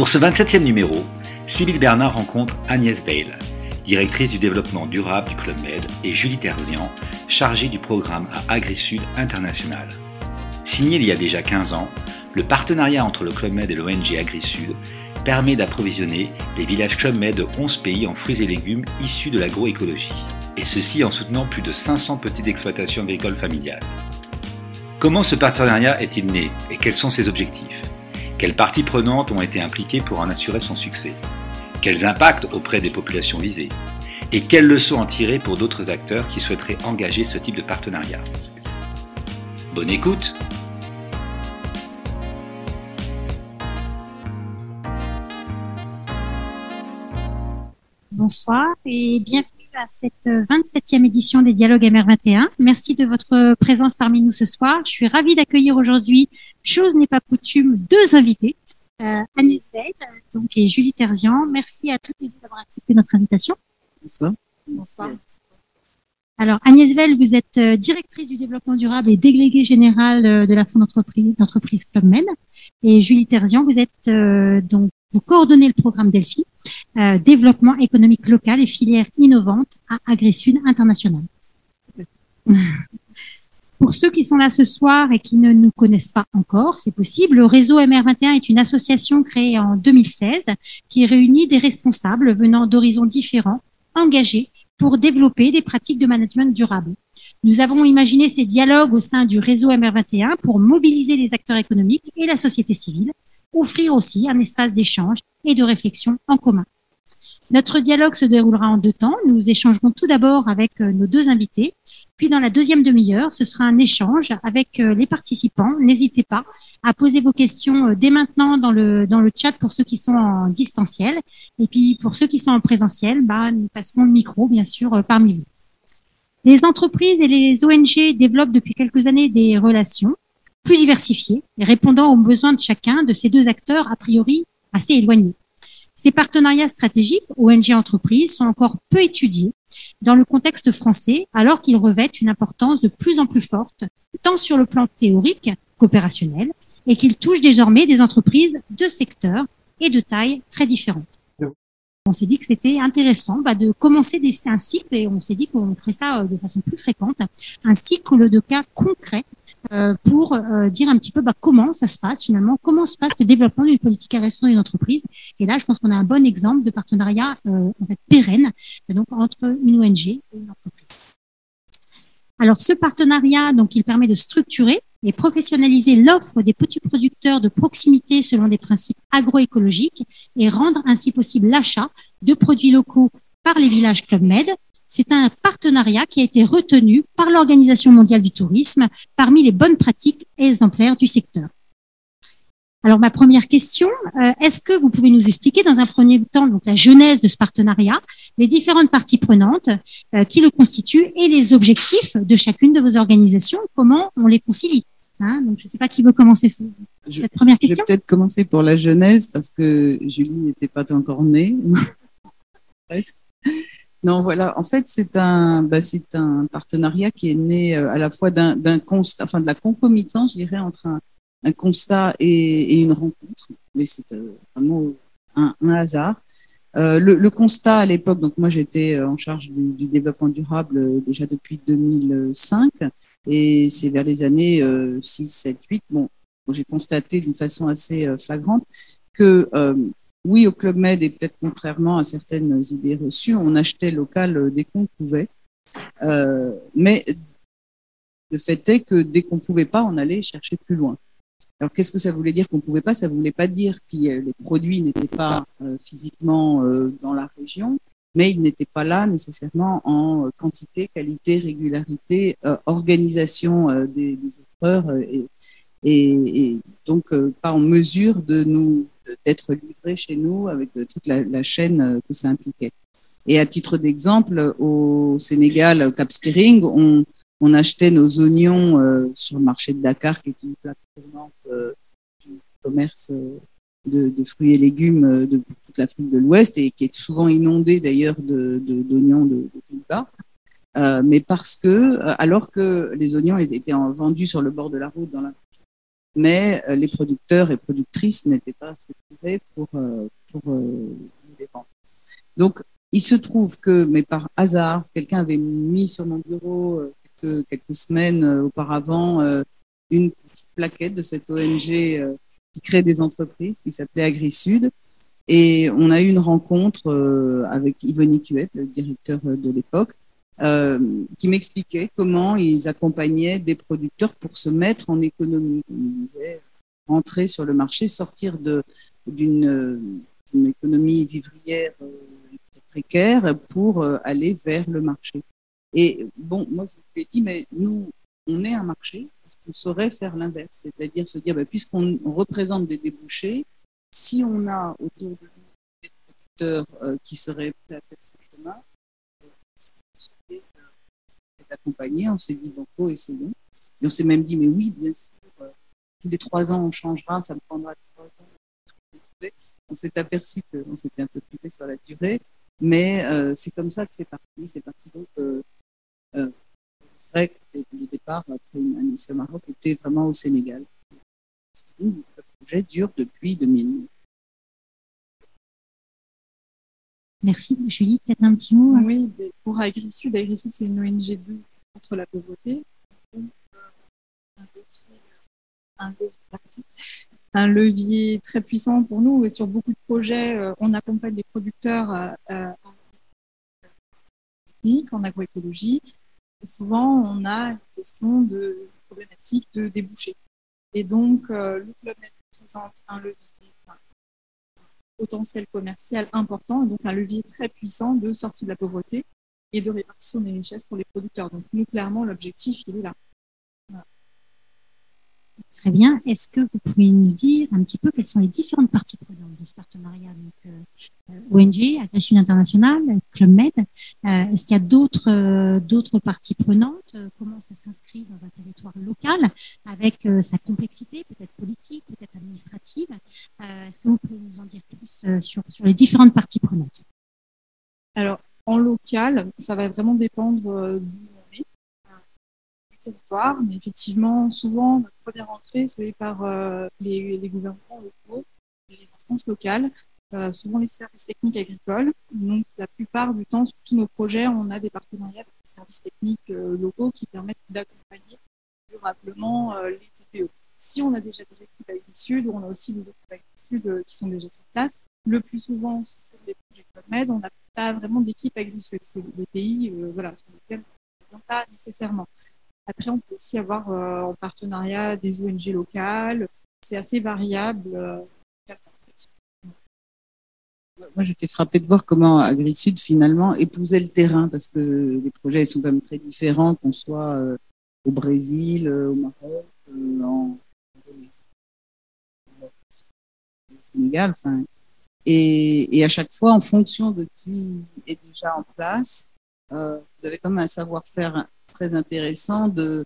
Pour ce 27e numéro, Sybille Bernard rencontre Agnès Veil, directrice du développement durable du Club Med, et Julie Terzian, chargée du programme à AgriSud International. Signé il y a déjà 15 ans, le partenariat entre le Club Med et l'ONG AgriSud permet d'approvisionner les villages Club Med de 11 pays en fruits et légumes issus de l'agroécologie, et ceci en soutenant plus de 500 petites exploitations agricoles familiales. Comment ce partenariat est-il né et quels sont ses objectifs? Quelles parties prenantes ont été impliquées pour en assurer son succès Quels impacts auprès des populations visées Et quelles leçons en tirer pour d'autres acteurs qui souhaiteraient engager ce type de partenariat. Bonne écoute. Bonsoir et bienvenue à cette 27e édition des Dialogues MR21. Merci de votre présence parmi nous ce soir. Je suis ravie d'accueillir aujourd'hui, chose n'est pas coutume, deux invités. Euh, Agnès Veil donc, et Julie Terzian. Merci à toutes et vous d'avoir accepté notre invitation. Bonsoir. Bonsoir. Alors, Agnès Veil, vous êtes euh, directrice du développement durable et déléguée générale euh, de la Fonds d'entreprise Club Men. Et Julie Terzian, vous êtes euh, donc vous coordonnez le programme Delphi, euh, développement économique local et filières innovantes à AgriSud International. Pour ceux qui sont là ce soir et qui ne nous connaissent pas encore, c'est possible. Le réseau MR21 est une association créée en 2016 qui réunit des responsables venant d'horizons différents, engagés pour développer des pratiques de management durable. Nous avons imaginé ces dialogues au sein du réseau MR21 pour mobiliser les acteurs économiques et la société civile offrir aussi un espace d'échange et de réflexion en commun. Notre dialogue se déroulera en deux temps. Nous échangerons tout d'abord avec euh, nos deux invités, puis dans la deuxième demi-heure, ce sera un échange avec euh, les participants. N'hésitez pas à poser vos questions euh, dès maintenant dans le, dans le chat pour ceux qui sont en distanciel. Et puis pour ceux qui sont en présentiel, bah, nous passerons le micro, bien sûr, parmi vous. Les entreprises et les ONG développent depuis quelques années des relations plus diversifiée et répondant aux besoins de chacun de ces deux acteurs a priori assez éloignés. Ces partenariats stratégiques ONG entreprises sont encore peu étudiés dans le contexte français alors qu'ils revêtent une importance de plus en plus forte tant sur le plan théorique qu'opérationnel et qu'ils touchent désormais des entreprises de secteurs et de tailles très différentes. On s'est dit que c'était intéressant bah, de commencer des, un cycle et on s'est dit qu'on ferait ça euh, de façon plus fréquente, un cycle de cas concrets pour euh, dire un petit peu bah, comment ça se passe finalement, comment se passe le développement d'une politique à d'une entreprise. Et là, je pense qu'on a un bon exemple de partenariat euh, en fait pérenne donc entre une ONG et une entreprise. Alors, ce partenariat, donc, il permet de structurer et professionnaliser l'offre des petits producteurs de proximité selon des principes agroécologiques et rendre ainsi possible l'achat de produits locaux par les villages Club Med c'est un partenariat qui a été retenu par l'Organisation mondiale du tourisme parmi les bonnes pratiques exemplaires du secteur. Alors ma première question, euh, est-ce que vous pouvez nous expliquer dans un premier temps donc la genèse de ce partenariat, les différentes parties prenantes euh, qui le constituent et les objectifs de chacune de vos organisations, comment on les concilie hein? Donc je ne sais pas qui veut commencer cette première question. Je vais peut-être commencer pour la genèse parce que Julie n'était pas encore née. Non, voilà. En fait, c'est un, bah, c'est un partenariat qui est né euh, à la fois d'un constat, enfin de la concomitance, je dirais, entre un, un constat et, et, une rencontre. Mais c'est euh, vraiment un, un hasard. Euh, le, le, constat à l'époque, donc moi j'étais euh, en charge du, du, développement durable déjà depuis 2005 et c'est vers les années 6, 7, 8. Bon, j'ai constaté d'une façon assez flagrante que oui, au Club Med, et peut-être contrairement à certaines idées reçues, on achetait local euh, dès qu'on pouvait. Euh, mais le fait est que dès qu'on pouvait pas, on allait chercher plus loin. Alors, qu'est-ce que ça voulait dire qu'on pouvait pas? Ça voulait pas dire que les produits n'étaient pas euh, physiquement euh, dans la région, mais ils n'étaient pas là nécessairement en quantité, qualité, régularité, organisation des, des et, et, donc pas en mesure de nous d'être livré chez nous avec toute la, chaîne euh, que ça impliquait. Et à titre d'exemple, au Sénégal, au Cap Skiring, on, achetait nos oignons euh, sur le marché de Dakar, qui est une plaque tournante euh, du commerce euh, de, fruits et légumes euh, de toute l'Afrique de l'Ouest et qui est souvent inondé d'ailleurs d'oignons de, Pays-Bas. Euh, mais parce que, alors que les oignons étaient vendus sur le bord de la route dans la mais les producteurs et productrices n'étaient pas structurés pour, pour les vendre. Donc, il se trouve que, mais par hasard, quelqu'un avait mis sur mon bureau quelques, quelques semaines auparavant une petite plaquette de cette ONG qui crée des entreprises qui s'appelait AgriSud. Et on a eu une rencontre euh, avec Yvonne Cuet, le directeur de l'époque, euh, qui m'expliquait comment ils accompagnaient des producteurs pour se mettre en économie. Ils disaient rentrer sur le marché, sortir d'une économie vivrière euh, précaire pour aller vers le marché. Et bon, moi je lui ai dit, mais nous, on est un marché, parce qu'on saurait faire l'inverse, c'est-à-dire se dire, bah, puisqu'on représente des débouchés, si on a autour de nous des producteurs euh, qui seraient prêts à faire ce chemin, euh, accompagné, on s'est dit, bon, faut essayer. Et on s'est même dit, mais oui, bien sûr, euh, tous les trois ans, on changera, ça me prendra trois ans. On s'est aperçu qu'on s'était un peu trompé sur la durée, mais euh, c'est comme ça que c'est parti. C'est parti donc. Euh, euh, vrai que le départ, après une année au Maroc, était vraiment au Sénégal. Le projet dure depuis 2000. Merci. Julie, peut-être un petit mot hein. Oui, pour AgriSud, AgriSud, c'est une ONG de contre la pauvreté. Un levier, très puissant pour nous et sur beaucoup de projets, euh, on accompagne les producteurs euh, euh, en agroécologie. Souvent, on a une question de problématique de débouchés. Et donc, le Club présente un levier potentiel commercial important, donc un levier très puissant de sortie de la pauvreté et de répartition des richesses pour les producteurs. Donc nous, clairement, l'objectif, il est là. Très bien. Est-ce que vous pouvez nous dire un petit peu quelles sont les différentes parties prenantes de ce partenariat donc, euh, euh ONG, Agression Internationale, Club Med euh, Est-ce qu'il y a d'autres parties prenantes Comment ça s'inscrit dans un territoire local avec sa complexité, peut-être politique, peut-être administrative Est-ce que vous pouvez nous en dire plus sur, sur les différentes parties prenantes? Alors, en local, ça va vraiment dépendre territoire, mais effectivement, souvent, notre première entrée se fait par euh, les, gouvernements locaux, les instances locales, euh, souvent les services techniques agricoles. Donc, la plupart du temps, sur tous nos projets, on a des partenariats avec les services techniques euh, locaux qui permettent d'accompagner durablement les TPE. Si on a déjà des équipes avec Sud, on a aussi des équipes avec Sud qui sont déjà sur place. Le plus souvent, sur les projets Med, on n'a pas vraiment d'équipe agri-sud. C'est des pays voilà, sur lesquels on ne pas nécessairement. Après, on peut aussi avoir euh, en partenariat des ONG locales. C'est assez variable. Euh, Moi, j'étais frappée de voir comment AgriSud finalement épousait le terrain parce que les projets sont quand même très différents, qu'on soit euh, au Brésil, au Maroc, en au Sénégal. Et, et, à chaque fois, en fonction de qui est déjà en place, vous avez quand même un savoir-faire très intéressant euh,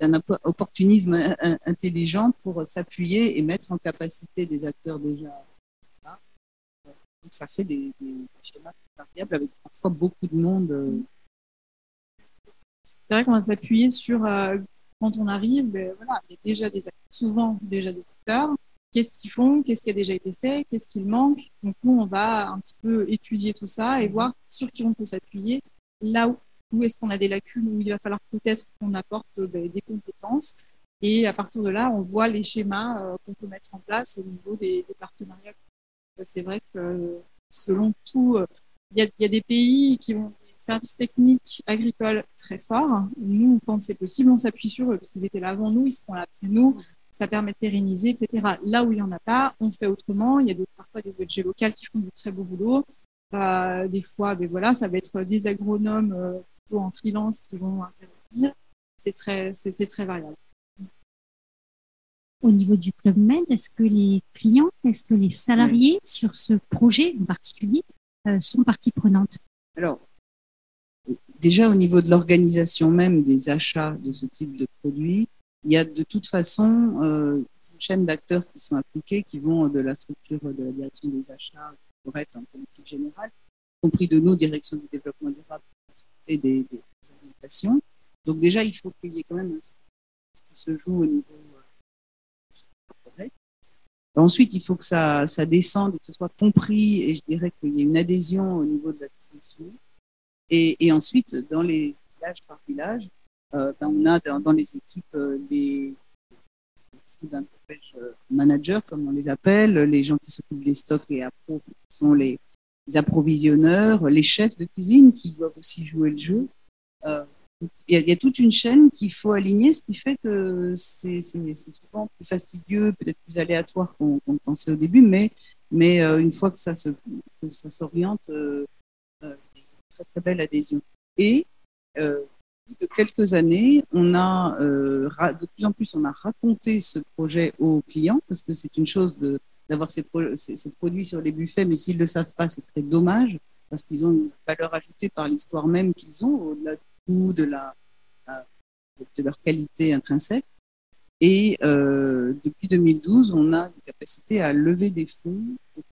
d'un opportunisme intelligent pour s'appuyer et mettre en capacité des acteurs déjà. Donc ça fait des, schémas variables avec parfois beaucoup de monde. C'est vrai qu'on va s'appuyer sur euh, quand on arrive, ben, voilà, il y a déjà des acteurs, souvent déjà des acteurs. Qu'est-ce qu'ils font? Qu'est-ce qui a déjà été fait? Qu'est-ce qu'il manque? Donc nous, on va un petit peu étudier tout ça et voir sur qui on peut s'appuyer, là où où est-ce qu'on a des lacunes, où il va falloir peut-être qu'on apporte euh, ben, des compétences. Et à partir de là, on voit les schémas euh, qu'on peut mettre en place au niveau des, partenariats. C'est vrai que selon tout, euh, il y, a, des pays qui ont des services techniques agricoles très forts. Nous, quand c'est possible, on s'appuie sur eux, parce qu'ils étaient là avant nous, ils seront là après nous. Ça permet de pérenniser, etc. Là où il n'y en a pas, on fait autrement. Il y a des, parfois des ONG locales qui font du très beau boulot. des fois, ben voilà, ça va être des agronomes en freelance qui vont intervenir. C'est très, c'est, très variable. Au niveau du Club Med, est-ce que les clients, est-ce que les salariés sur ce projet en particulier euh, sont partie prenante? Alors, déjà au niveau de l'organisation même des achats de ce type de produits, il y a de toute façon euh, une chaîne d'acteurs qui sont appliqués, qui vont de la structure de la direction des achats pour être en politique générale, y compris de nos directions du développement durable des, des, Donc déjà, il faut qu'il y ait quand même se joue au niveau Ensuite, il faut que ça, ça descende et que ce soit compris, et je dirais qu'il y ait une adhésion au niveau de la business Et, ensuite, dans les villages par village, euh, ben on a dans, les équipes euh, des euh, managers, comme on les appelle, les gens qui s'occupent des stocks et appro, qui sont les, approvisionneurs, les chefs de cuisine qui doivent aussi jouer le jeu. Euh, il y, a, toute une chaîne qu'il faut aligner, ce qui fait que c'est souvent plus fastidieux, peut-être plus aléatoire qu'on qu pensait au début, mais, euh, une fois que ça s'oriente, euh, euh, très très belle adhésion. Et euh, de quelques années, on a euh, de plus en plus on a raconté ce projet aux clients parce que c'est une chose de d'avoir ces, produits sur les buffets, mais s'ils ne le savent pas, c'est très dommage parce qu'ils ont une valeur ajoutée par l'histoire même qu'ils ont au-delà de, la, de leur qualité intrinsèque. Et euh, depuis 2012, on a une capacité à lever des fonds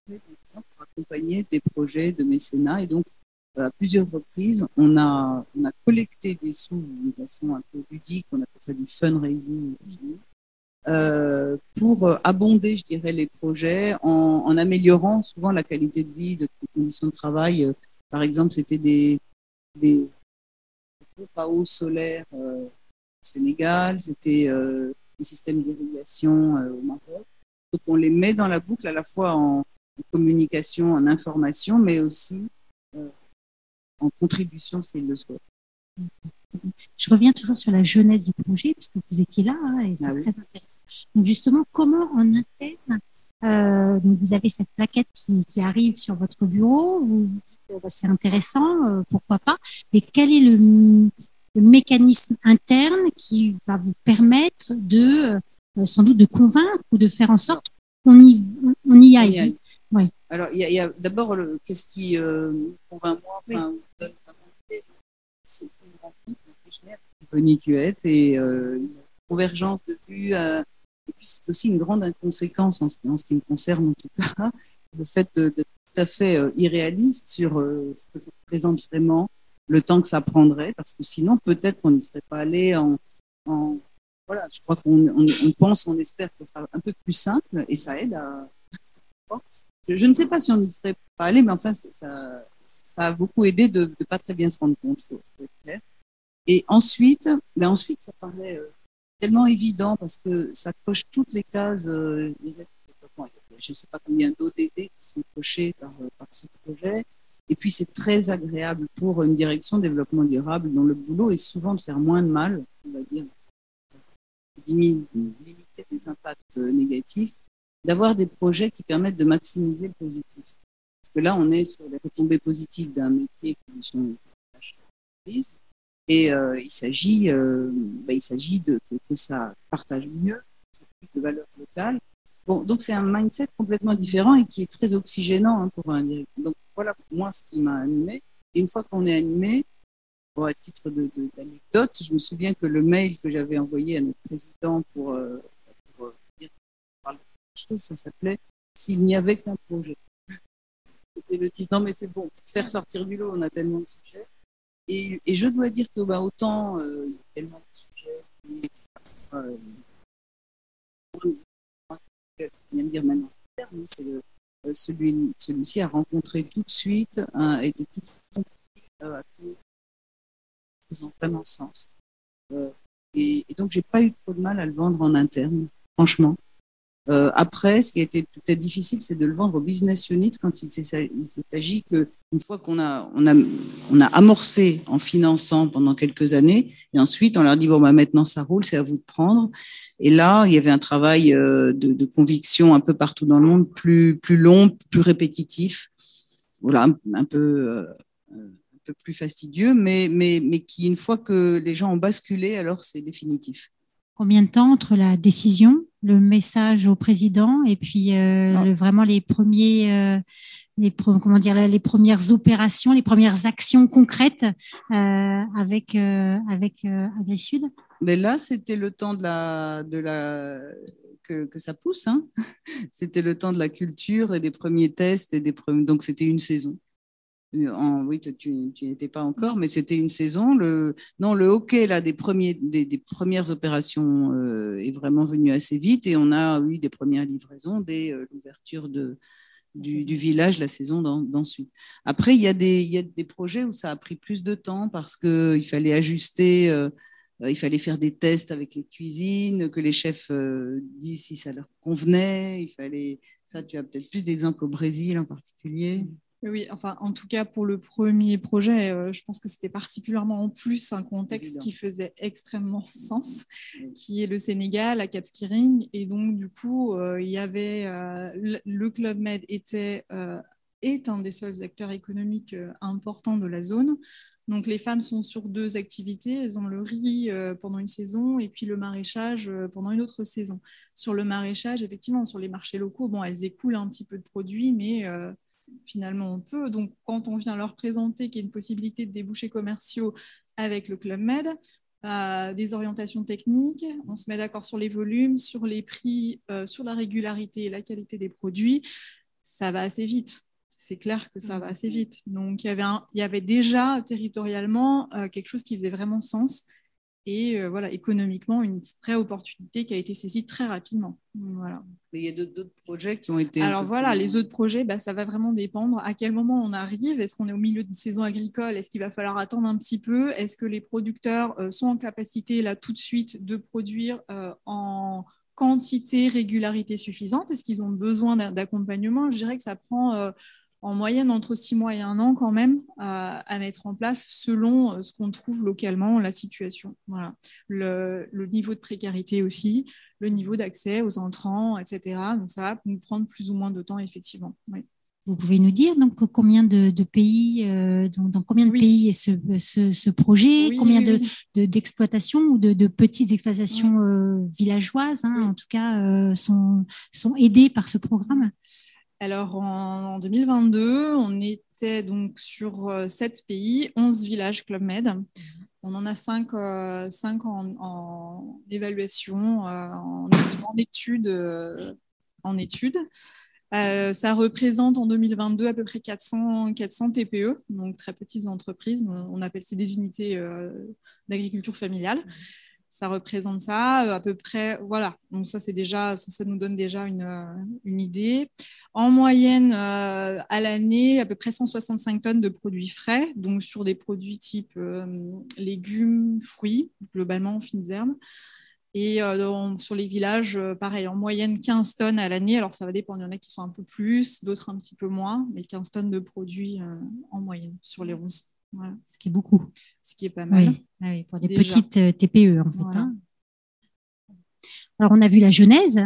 pour accompagner des projets de mécénat. Et donc, à plusieurs reprises, on a, on a collecté des sous de façon un peu ludique, on appelle ça du fundraising, euh, pour abonder, je dirais, les projets en, améliorant souvent la qualité de vie, de conditions de travail. Par exemple, c'était des, des, pas eau solaire euh, au Sénégal, c'était euh, des systèmes d'irrigation euh, au Maroc. Donc on les met dans la boucle à la fois en, communication, en information, mais aussi en contribution s'ils le souhaitent. Je reviens toujours sur la jeunesse du projet, puisque vous étiez là, hein, et c'est ah très intéressant. Donc justement, comment en interne euh, donc vous avez cette plaquette qui, qui, arrive sur votre bureau, vous vous dites bah, c'est intéressant, euh, pourquoi pas, mais quel est le, le, mécanisme interne qui va vous permettre de, euh, sans doute, de convaincre ou de faire en sorte qu'on y, on y aille, aille. Oui. Alors, il y a, d'abord, qu'est-ce qui convainc moi, enfin, oui. donne vraiment c'est une rencontre et euh, une convergence de vues et puis, c'est aussi une grande inconséquence en ce, qui me concerne, en tout cas, le fait d'être tout à fait euh, irréaliste sur euh, ce que ça représente vraiment, le temps que ça prendrait, parce que sinon, peut-être qu'on n'y serait pas allé en, Voilà, je crois qu'on on, on pense, on espère que ça sera un peu plus simple et ça aide à. Je, ne sais pas si on n'y serait pas allé, mais enfin, ça, ça a beaucoup aidé de ne pas très bien se rendre compte, c'est clair. Et ensuite, ben ensuite, ça parlait. Euh, tellement évident parce que ça coche toutes les cases. Euh, je ne sais pas combien d'ODD qui sont cochés par, euh, par ce projet. Et puis, c'est très agréable pour une direction de développement durable dont le boulot est souvent de faire moins de mal, on va dire, limiter les impacts négatifs, d'avoir des projets qui permettent de maximiser le positif. Parce que là, on est sur les retombées positives d'un métier qui sont et euh, il s'agit, euh, bah, il s'agit de que, ça partage mieux, de valeurs locales. Bon, donc c'est un mindset complètement différent et qui est très oxygénant hein, pour un directeur. Donc voilà pour moi ce qui m'a animé. Et une fois qu'on est animé, bon, à titre de, de, d'anecdote, je me souviens que le mail que j'avais envoyé à notre président pour, euh, pour dire quelque chose, ça s'appelait S'il n'y avait qu'un projet. C'était le titre. Non, mais c'est bon, faire sortir du lot, on a tellement de sujets. Et, et, je dois dire que bah, autant euh, il y a tellement de sujets qui, euh, je viens de dire maintenant, c'est euh, celui, celui-ci a rencontré tout de suite, a été tout de suite euh, faisant vraiment sens. Euh, et, et, donc j'ai pas eu trop de mal à le vendre en interne, franchement. Euh, après, ce qui a été peut-être difficile, c'est de le vendre au business unit quand il s'agit que une fois qu'on a, amorcé en finançant pendant quelques années, et ensuite on leur dit bon bah maintenant ça roule, c'est à vous de prendre. Et là, il y avait un travail euh, de, conviction un peu partout dans le monde, plus long, plus répétitif, voilà, un, euh, peu plus fastidieux, mais qui une fois que les gens ont basculé, alors c'est définitif. Combien de temps entre la décision le message au président et puis euh, le, vraiment les premiers euh, les comment dire les premières opérations les premières actions concrètes euh, avec avec AgriSud mais là c'était le temps de la de la que, que ça pousse hein. C'était le temps de la culture et des premiers tests et des premiers... donc c'était une saison En, oui, tu n'étais pas encore, mais c'était une saison. Le, non, le hockey là, des, premières opérations est vraiment venu assez vite et on a eu des premières livraisons dès l'ouverture de, du, village la saison d'ensuite. Après, il y, a des, projets où ça a pris plus de temps parce qu'il fallait ajuster, euh, euh, il fallait faire des tests avec les cuisines, que les chefs euh, disent si ça leur convenait. Il fallait, ça, tu as peut-être plus d'exemples au Brésil en particulier. Oui, enfin, en tout cas, pour le premier projet, euh, je pense que c'était particulièrement en plus un contexte qui faisait extrêmement sens, qui est le Sénégal, à Cap Skirring. Et donc, du coup, euh, il y avait euh, le Club Med était est un des seuls acteurs économiques importants de la zone. Donc les femmes sont sur deux activités, elles ont le riz pendant une saison et puis le maraîchage pendant une autre saison. Sur le maraîchage, effectivement, sur les marchés locaux, bon, elles écoulent un petit peu de produits, mais finalement on peut. Donc quand on vient leur présenter qu'il y a une possibilité de débouchés commerciaux avec le Club Med, euh, des orientations techniques, on se met d'accord sur les volumes, sur les prix, euh, sur la régularité et la qualité des produits, ça va assez vite. C'est clair que ça va assez vite. Donc il y avait, il y avait déjà territorialement euh, quelque chose qui faisait vraiment sens et euh, voilà, économiquement, une vraie opportunité qui a été saisie très rapidement. Voilà. Mais il y a d'autres projets qui ont été. Alors voilà, les autres projets, bah, ça va vraiment dépendre à quel moment on arrive. Est-ce qu'on est au milieu d'une saison agricole? Est-ce qu'il va falloir attendre un petit peu? Est-ce que les producteurs euh, sont en capacité là tout de suite de produire euh, en quantité, régularité suffisante? Est-ce qu'ils ont besoin d'accompagnement? Je dirais que ça prend en moyenne entre six mois et un an quand même à, mettre en place selon euh, ce qu'on trouve localement, la situation. Voilà. Le, niveau de précarité aussi, le niveau d'accès aux entrants, etc. Donc ça va nous prendre plus ou moins de temps, effectivement. Vous pouvez nous dire donc combien de, pays, euh, dans, combien de pays est ce, ce, projet, combien de d'exploitations ou de, petites exploitations euh, villageoises, hein, en tout cas, sont, sont aidées par ce programme? Alors en, 2022, on était donc sur 7 euh, pays, 11 villages Club Med. On en a 5, euh, en, évaluation, euh, en, études. en étude. ça représente en 2022 à peu près 400, 400 TPE, donc très petites entreprises. On, appelle c'est des unités d'agriculture familiale ça représente ça à peu près. Voilà, donc ça, c'est déjà, ça, nous donne déjà une, une idée. En moyenne, euh, à l'année, à peu près 165 tonnes de produits frais, donc sur des produits type euh, légumes, fruits, globalement, fines herbes. Et euh, sur les villages, pareil, en moyenne 15 tonnes à l'année. Alors ça va dépendre, il y en a qui sont un peu plus, d'autres un petit peu moins, mais 15 tonnes de produits en moyenne sur les 11. Ce qui est beaucoup. Ce qui est pas mal. Oui, pour des petites TPE en fait. Hein. Alors, on a vu la genèse.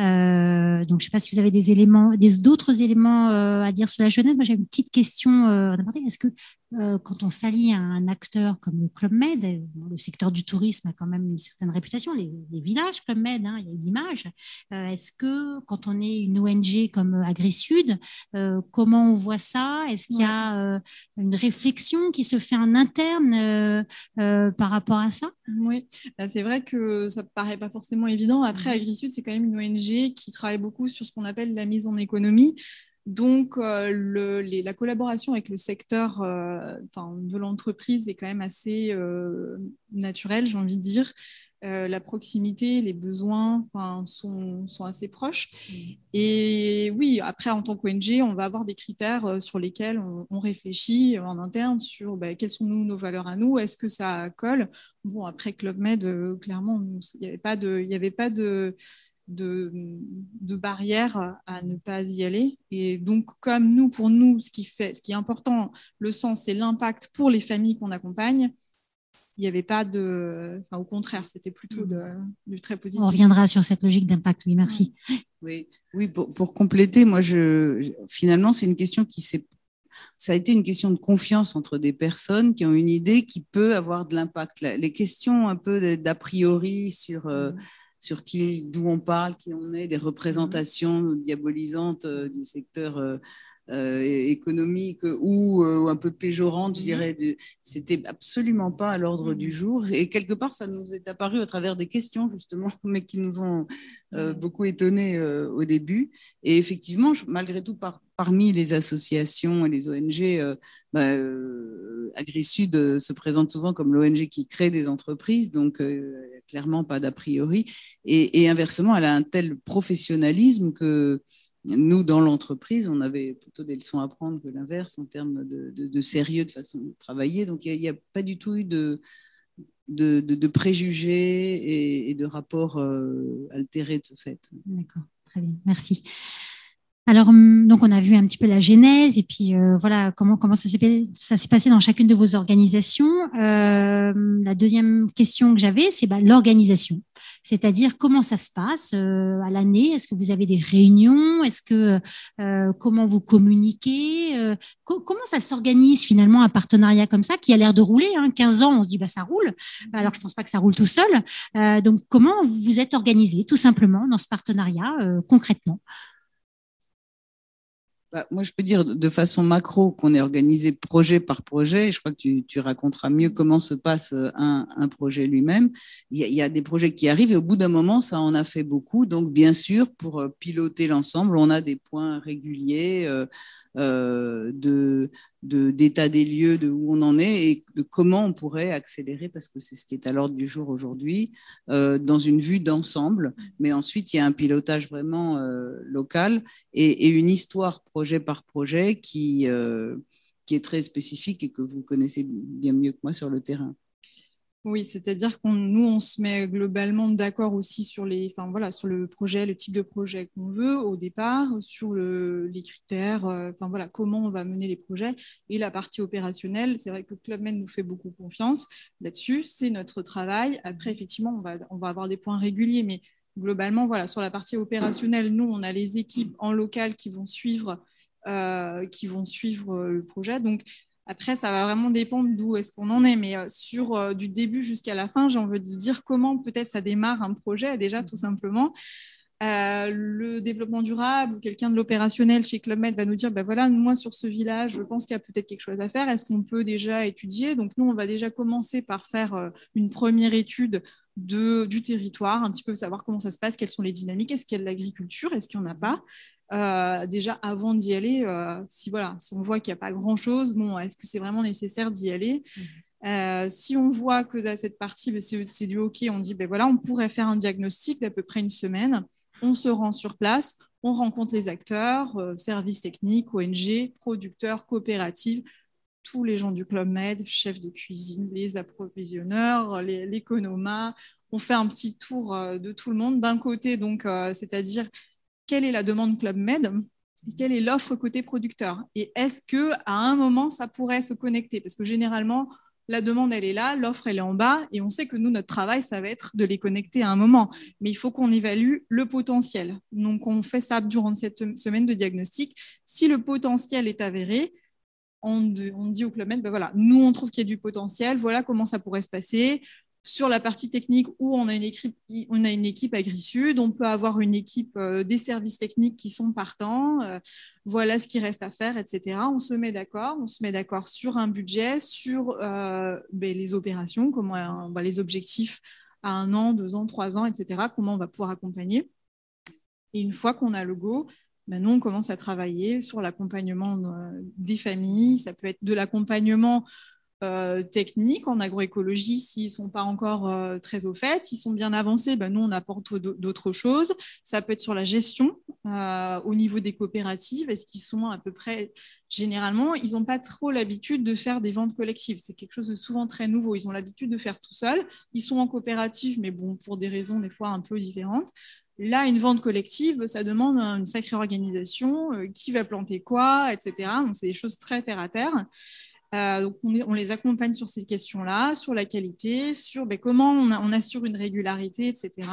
Euh, donc, je ne sais pas si vous avez des éléments, des d'autres éléments euh, à dire sur la genèse. Moi, j'ai une petite question. Euh, Est-ce que euh, quand on s'allie à un acteur comme le Club Med, le secteur du tourisme a quand même une certaine réputation, les, villages Club Med, hein, il y a une image. Est-ce que quand on est une ONG comme AgriSud, comment on voit ça? Est-ce qu'il y a une réflexion qui se fait en interne par rapport à ça? Oui, bah, c'est vrai que ça ne paraît pas forcément évident. Après, AgriSud, c'est quand même une ONG qui travaille beaucoup sur ce qu'on appelle la mise en économie. Donc, euh, le, la collaboration avec le secteur euh, de l'entreprise est quand même assez euh, naturelle, j'ai envie de dire. la proximité, les besoins sont, sont, assez proches. Mmh. Et oui, après, en tant qu'ONG, on va avoir des critères sur lesquels on, réfléchit en interne sur bah, quelles sont nous, nos valeurs à nous, est-ce que ça colle? Bon, après Club Med, clairement, il n'y avait pas de, y avait pas de de, de, barrières à ne pas y aller. Et donc, comme nous, pour nous, ce qui, fait, ce qui est important, le sens, c'est l'impact pour les familles qu'on accompagne. Il n'y avait pas de. Enfin, au contraire, c'était plutôt de, du très positif. On reviendra sur cette logique d'impact, oui, merci. Oui, oui pour, pour compléter, moi, je, finalement, c'est une question qui s'est ça a été une question de confiance entre des personnes qui ont une idée qui peut avoir de l'impact. Les questions un peu d'a priori sur euh, sur qui, d'où on parle, qui on est, des représentations diabolisantes euh, du secteur euh, euh, économique ou un peu péjorante, je mhm. dirais. C'était absolument pas à l'ordre du jour. Et quelque part, ça nous est apparu à travers des questions, justement, mais qui nous ont beaucoup étonnés au début. Et effectivement, malgré tout, par, parmi les associations et les ONG, bah, AgriSud se présente souvent comme l'ONG qui crée des entreprises, donc clairement pas d'a priori. Et, inversement, elle a un tel professionnalisme que nous, dans l'entreprise, on avait plutôt des leçons à prendre que l'inverse en termes de, sérieux, de façon de travailler. Donc, il n'y a, pas du tout eu de, de, préjugés et, de rapports euh, altérés de ce fait. D'accord, très bien, merci. Alors, hum, donc on a vu un petit peu la genèse et puis euh, voilà comment comment ça s'est passé dans chacune de vos organisations. Euh, la deuxième question que j'avais, c'est bah, l'organisation, c'est-à-dire comment ça se passe euh, à l'année? Est-ce que vous avez des réunions? Est-ce que comment vous communiquez? Comment ça s'organise finalement un partenariat comme ça qui a l'air de rouler hein, 15 ans, on se dit bah ça roule. Alors je pense pas que ça roule tout seul. donc comment vous êtes organisé tout simplement dans ce partenariat concrètement? Bah, moi, je peux dire de façon macro qu'on est organisé projet par projet. Je crois que tu, raconteras mieux comment se passe euh, un, projet lui-même. Il, y a des projets qui arrivent et au bout d'un moment, ça en a fait beaucoup. Donc, bien sûr, pour euh, piloter l'ensemble, on a des points réguliers euh, de d'état des lieux, de où on en est et de comment on pourrait accélérer, parce que c'est ce qui est à l'ordre du jour aujourd'hui, euh, dans une vue d'ensemble. Mais ensuite, il y a un pilotage vraiment euh, local et, et, une histoire projet par projet qui, qui est très spécifique et que vous connaissez bien mieux que moi sur le terrain. Oui, c'est-à-dire qu'on nous on se met globalement d'accord aussi sur les, enfin voilà, sur le projet, le type de projet qu'on veut au départ, sur le, les critères, euh, comment on va mener les projets et la partie opérationnelle. C'est vrai que Club Med nous fait beaucoup confiance là-dessus, c'est notre travail. Après, effectivement, on va avoir des points réguliers, mais globalement, voilà, sur la partie opérationnelle, nous on a les équipes en local qui vont suivre. Euh, suivre le projet. Après, ça va vraiment dépendre d'où est-ce qu'on en est. Mais euh, sur euh, du début jusqu'à la fin, j'ai envie de dire comment peut-être ça démarre un projet déjà tout simplement. Euh, le développement durable ou quelqu'un de l'opérationnel chez Club Med va nous dire, ben voilà, moi sur ce village, je pense qu'il y a peut-être quelque chose à faire. Est-ce qu'on peut déjà étudier? Donc nous, on va déjà commencer par faire une première étude de, du territoire, un petit peu savoir comment ça se passe, quelles sont les dynamiques, est-ce qu'il y a de l'agriculture, est-ce qu'il n'y en a pas? Euh, déjà avant d'y aller, euh, si voilà, si on voit qu'il n'y a pas grand-chose, bon, est-ce que c'est vraiment nécessaire d'y aller? Mmh. euh, Si on voit que dans cette partie, ben, c'est du OK, on dit ben voilà, on pourrait faire un diagnostic d'à peu près une semaine. On se rend sur place, on rencontre les acteurs, services techniques, ONG, producteurs, coopératives, tous les gens du Club Med, chefs de cuisine, les approvisionneurs, l'économa. On fait un petit tour de tout le monde. D'un côté, donc, c'est-à-dire quelle est la demande Club Med et quelle est l'offre côté producteur. Et est-ce que à un moment, ça pourrait se connecter? Parce que généralement, la demande, elle est là, l'offre, elle est en bas, et on sait que nous, notre travail, ça va être de les connecter à un moment. Mais il faut qu'on évalue le potentiel. Donc, on fait ça durant cette semaine de diagnostic. Si le potentiel est avéré, on, dit au Club Med, ben voilà, nous, on trouve qu'il y a du potentiel, voilà comment ça pourrait se passer sur la partie technique où on a une équipe, on a une équipe on peut avoir une équipe euh, des services techniques qui sont partants, euh, voilà ce qui reste à faire, etc. On se met d'accord, on se met d'accord sur un budget, sur euh, ben, les opérations, comment les objectifs à un an, deux ans, trois ans, etc. Comment on va pouvoir accompagner. Et une fois qu'on a le go, ben, nous, on commence à travailler sur l'accompagnement des familles. Ça peut être de l'accompagnement euh, techniques en agroécologie s'ils ne sont pas encore euh, très au fait. Ils sont bien avancés, ben, nous, on apporte d'autres choses. Ça peut être sur la gestion euh, au niveau des coopératives. Est-ce qu'ils sont à peu près, généralement, ils n'ont pas trop l'habitude de faire des ventes collectives. C'est quelque chose de souvent très nouveau. Ils ont l'habitude de faire tout seul. Ils sont en coopérative, mais bon, pour des raisons des fois un peu différentes. Là, une vente collective, ça demande une sacrée organisation, qui va planter quoi, etc. Donc, c'est des choses très terre à terre. Euh, donc on, les accompagne sur ces questions-là, sur la qualité, sur ben, comment on, assure une régularité, etc.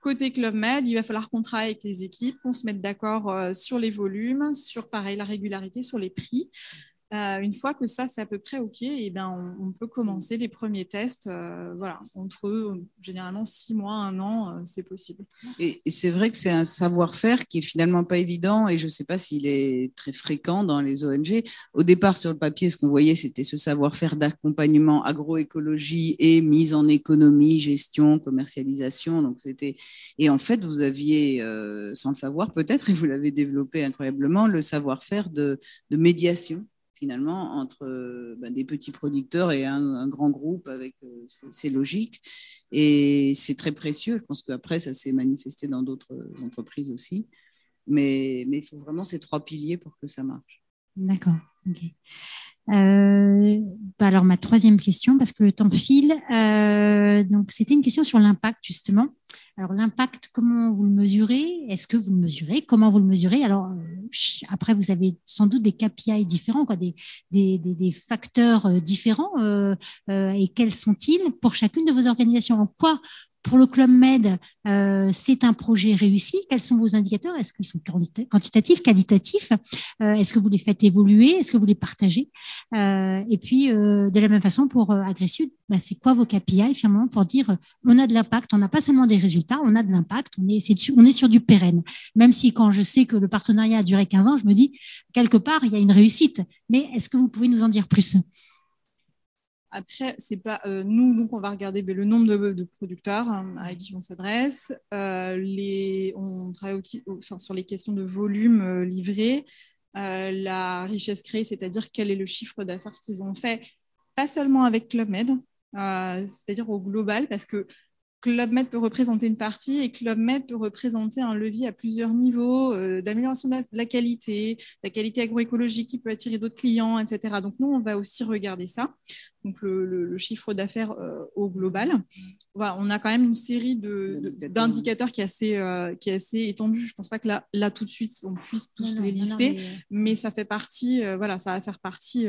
Côté Club Med, il va falloir qu'on travaille avec les équipes, qu'on se mette d'accord euh, sur les volumes, sur pareil la régularité, sur les prix. Euh, une fois que ça, c'est à peu près OK, et eh ben, on, peut commencer les premiers tests. Euh, voilà, entre généralement six mois, un an, euh, c'est possible. Et, c'est vrai que c'est un savoir-faire qui est finalement pas évident et je ne sais pas s'il est très fréquent dans les ONG. Au départ, sur le papier, ce qu'on voyait, c'était ce savoir-faire d'accompagnement agroécologie et mise en économie, gestion, commercialisation. Donc c'était et en fait, vous aviez, sans le savoir peut-être, et vous l'avez développé incroyablement, le savoir-faire de médiation finalement entre euh, bah, des petits producteurs et un, grand groupe avec euh, ses logiques. Et c'est très précieux. Je pense qu'après, ça s'est manifesté dans d'autres entreprises aussi. Mais, il faut vraiment ces trois piliers pour que ça marche. D'accord. Euh, bah alors ma troisième question, parce que le temps file. donc c'était une question sur l'impact justement. Alors l'impact, comment vous le mesurez? Est-ce que vous le mesurez? Comment vous le mesurez? Alors euh, après, vous avez sans doute des KPI différents, des, facteurs euh, différents. Euh, et quels sont-ils pour chacune de vos organisations? En quoi pour le Club Med, euh, c'est un projet réussi. Quels sont vos indicateurs? Est-ce qu'ils sont quantitatifs, qualitatifs? Euh, Est-ce que vous les faites évoluer? Est-ce que vous les partagez? Euh, Et puis, de la même façon, pour Agresud, bah, c'est quoi vos KPI finalement pour dire on a de l'impact On n'a pas seulement des résultats, on a de l'impact, on est sur du pérenne. Même si quand je sais que le partenariat a duré 15 ans, je me dis, quelque part, il y a une réussite. Mais est-ce que vous pouvez nous en dire plus? Après, c'est pas euh, nous, donc on va regarder ben, le nombre de, producteurs hein, à qui on s'adresse. Euh, on travaille sur les questions de volume euh, livré, la richesse créée, c'est-à-dire quel est le chiffre d'affaires qu'ils ont fait, pas seulement avec Club Med, c'est-à-dire au global, parce que Club Med peut représenter une partie et Club Med peut représenter un levier à plusieurs niveaux d'amélioration de la, qualité, la qualité agroécologique qui peut attirer d'autres clients, etc. Donc nous, on va aussi regarder ça, donc le, chiffre d'affaires euh, au global. Voilà, on a quand même une série d'indicateurs qui, est assez, euh, qui est assez étendue. Je ne pense pas que là, là, tout de suite, on puisse tous les lister, mais... ça fait partie, voilà, ça va faire partie.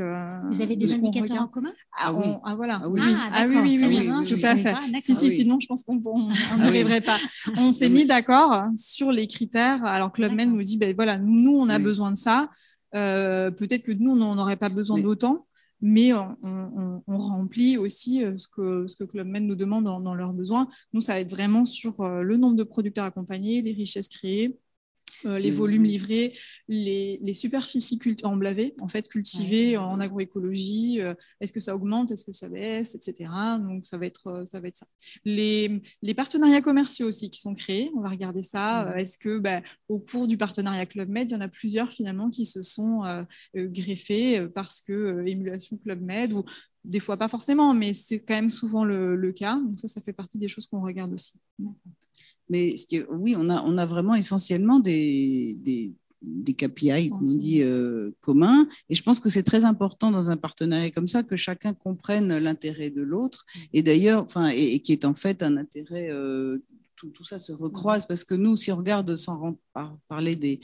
Vous avez des indicateurs en commun? Ah, oui. ah, voilà. Ah oui, ah, oui, oui, oui, oui, tout à fait. Si, si, sinon, je pense on ah n'arriverait pas. On s'est mis d'accord sur les critères. Alors Club Med nous dit, ben voilà, nous, on a besoin de ça. Euh, peut-être que nous, on n'en aurait pas besoin d'autant, mais on, remplit aussi euh, ce que, ce que Club Med nous demande dans, dans, leurs besoins. Nous, ça va être vraiment sur euh, le nombre de producteurs accompagnés, les richesses créées, euh, les volumes livrés, les, superficies en blavé, en fait, cultivées en agroécologie. Euh, est-ce que ça augmente Est-ce que ça baisse Etc. Donc, ça va être euh, ça. Va être ça. Les, partenariats commerciaux aussi qui sont créés, on va regarder ça. Est-ce que, bah, au cours du partenariat Club Med, il y en a plusieurs finalement qui se sont greffés parce que émulation Club Med ou des fois pas forcément, mais c'est quand même souvent le, le, cas. Donc ça, ça fait partie des choses qu'on regarde aussi. Mais oui, on a, on a vraiment essentiellement des, des, des KPI, comme on dit, euh, communs. Et je pense que c'est très important dans un partenariat comme ça que chacun comprenne l'intérêt de l'autre. Et d'ailleurs, enfin, et, qui est en fait un intérêt. Euh, tout, tout, ça se recroise parce que nous, si on regarde sans parler des,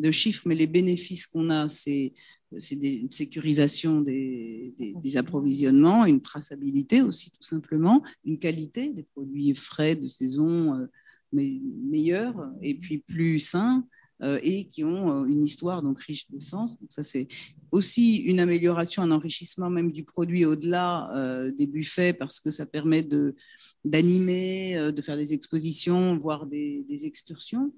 de chiffres, mais les bénéfices qu'on a, c'est c'est une sécurisation des, des, des, approvisionnements, une traçabilité aussi tout simplement, une qualité des produits frais de saison, euh, meilleurs et puis plus sains euh, et qui ont euh, une histoire donc riche de sens. Donc ça c'est aussi une amélioration, un enrichissement même du produit au-delà euh, des buffets parce que ça permet de d'animer, de faire des expositions, voire des, des excursions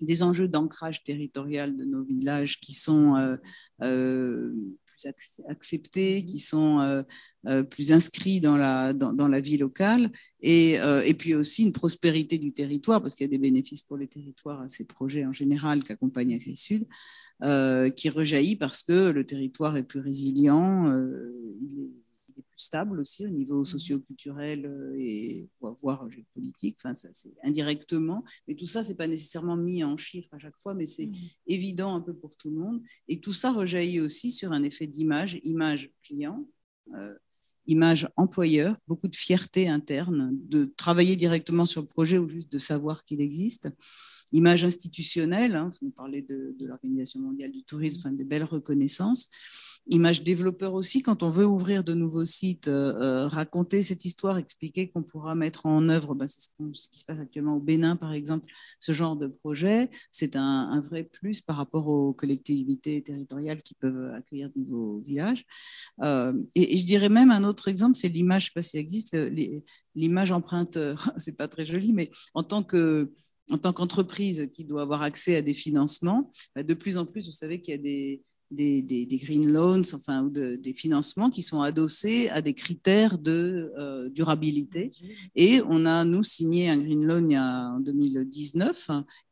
des enjeux d'ancrage territorial de nos villages qui sont acceptés, qui sont euh, euh, plus inscrits dans la, dans, la vie locale, et, euh, et, puis aussi une prospérité du territoire, parce qu'il y a des bénéfices pour les territoires à ces projets en général qu'accompagne AgriSud, qui rejaillit parce que le territoire est plus résilient, stable aussi au niveau mmh. socio-culturel euh, et voire géopolitique, enfin, ça, c'est indirectement. Mais tout ça, c'est pas nécessairement mis en chiffres à chaque fois, mais c'est mmh. évident un peu pour tout le monde. Et tout ça rejaillit aussi sur un effet d'image, image client. Euh, image employeur, beaucoup de fierté interne, de travailler directement sur le projet ou juste de savoir qu'il existe. Image institutionnelle, hein, vous parlez de, de l'Organisation mondiale du tourisme, enfin, de belles reconnaissances image développeur aussi, quand on veut ouvrir de nouveaux sites, euh, euh, raconter cette histoire, expliquer qu'on pourra mettre en œuvre, bah, c'est ce, qui se passe actuellement au Bénin par exemple, ce genre de projet, c'est un, vrai plus par rapport aux collectivités territoriales qui peuvent accueillir de nouveaux villages. Euh, et, je dirais même un autre exemple, c'est l'image, je ne sais pas si existe, l'image emprunteur. c'est pas très joli, mais en tant que en tant qu'entreprise qui doit avoir accès à des financements, bah, de plus en plus, vous savez qu'il y a des, des, des, green loans, enfin, ou des financements qui sont adossés à des critères de euh, durabilité. Et on a, nous, signé un green loan il y a, en 2019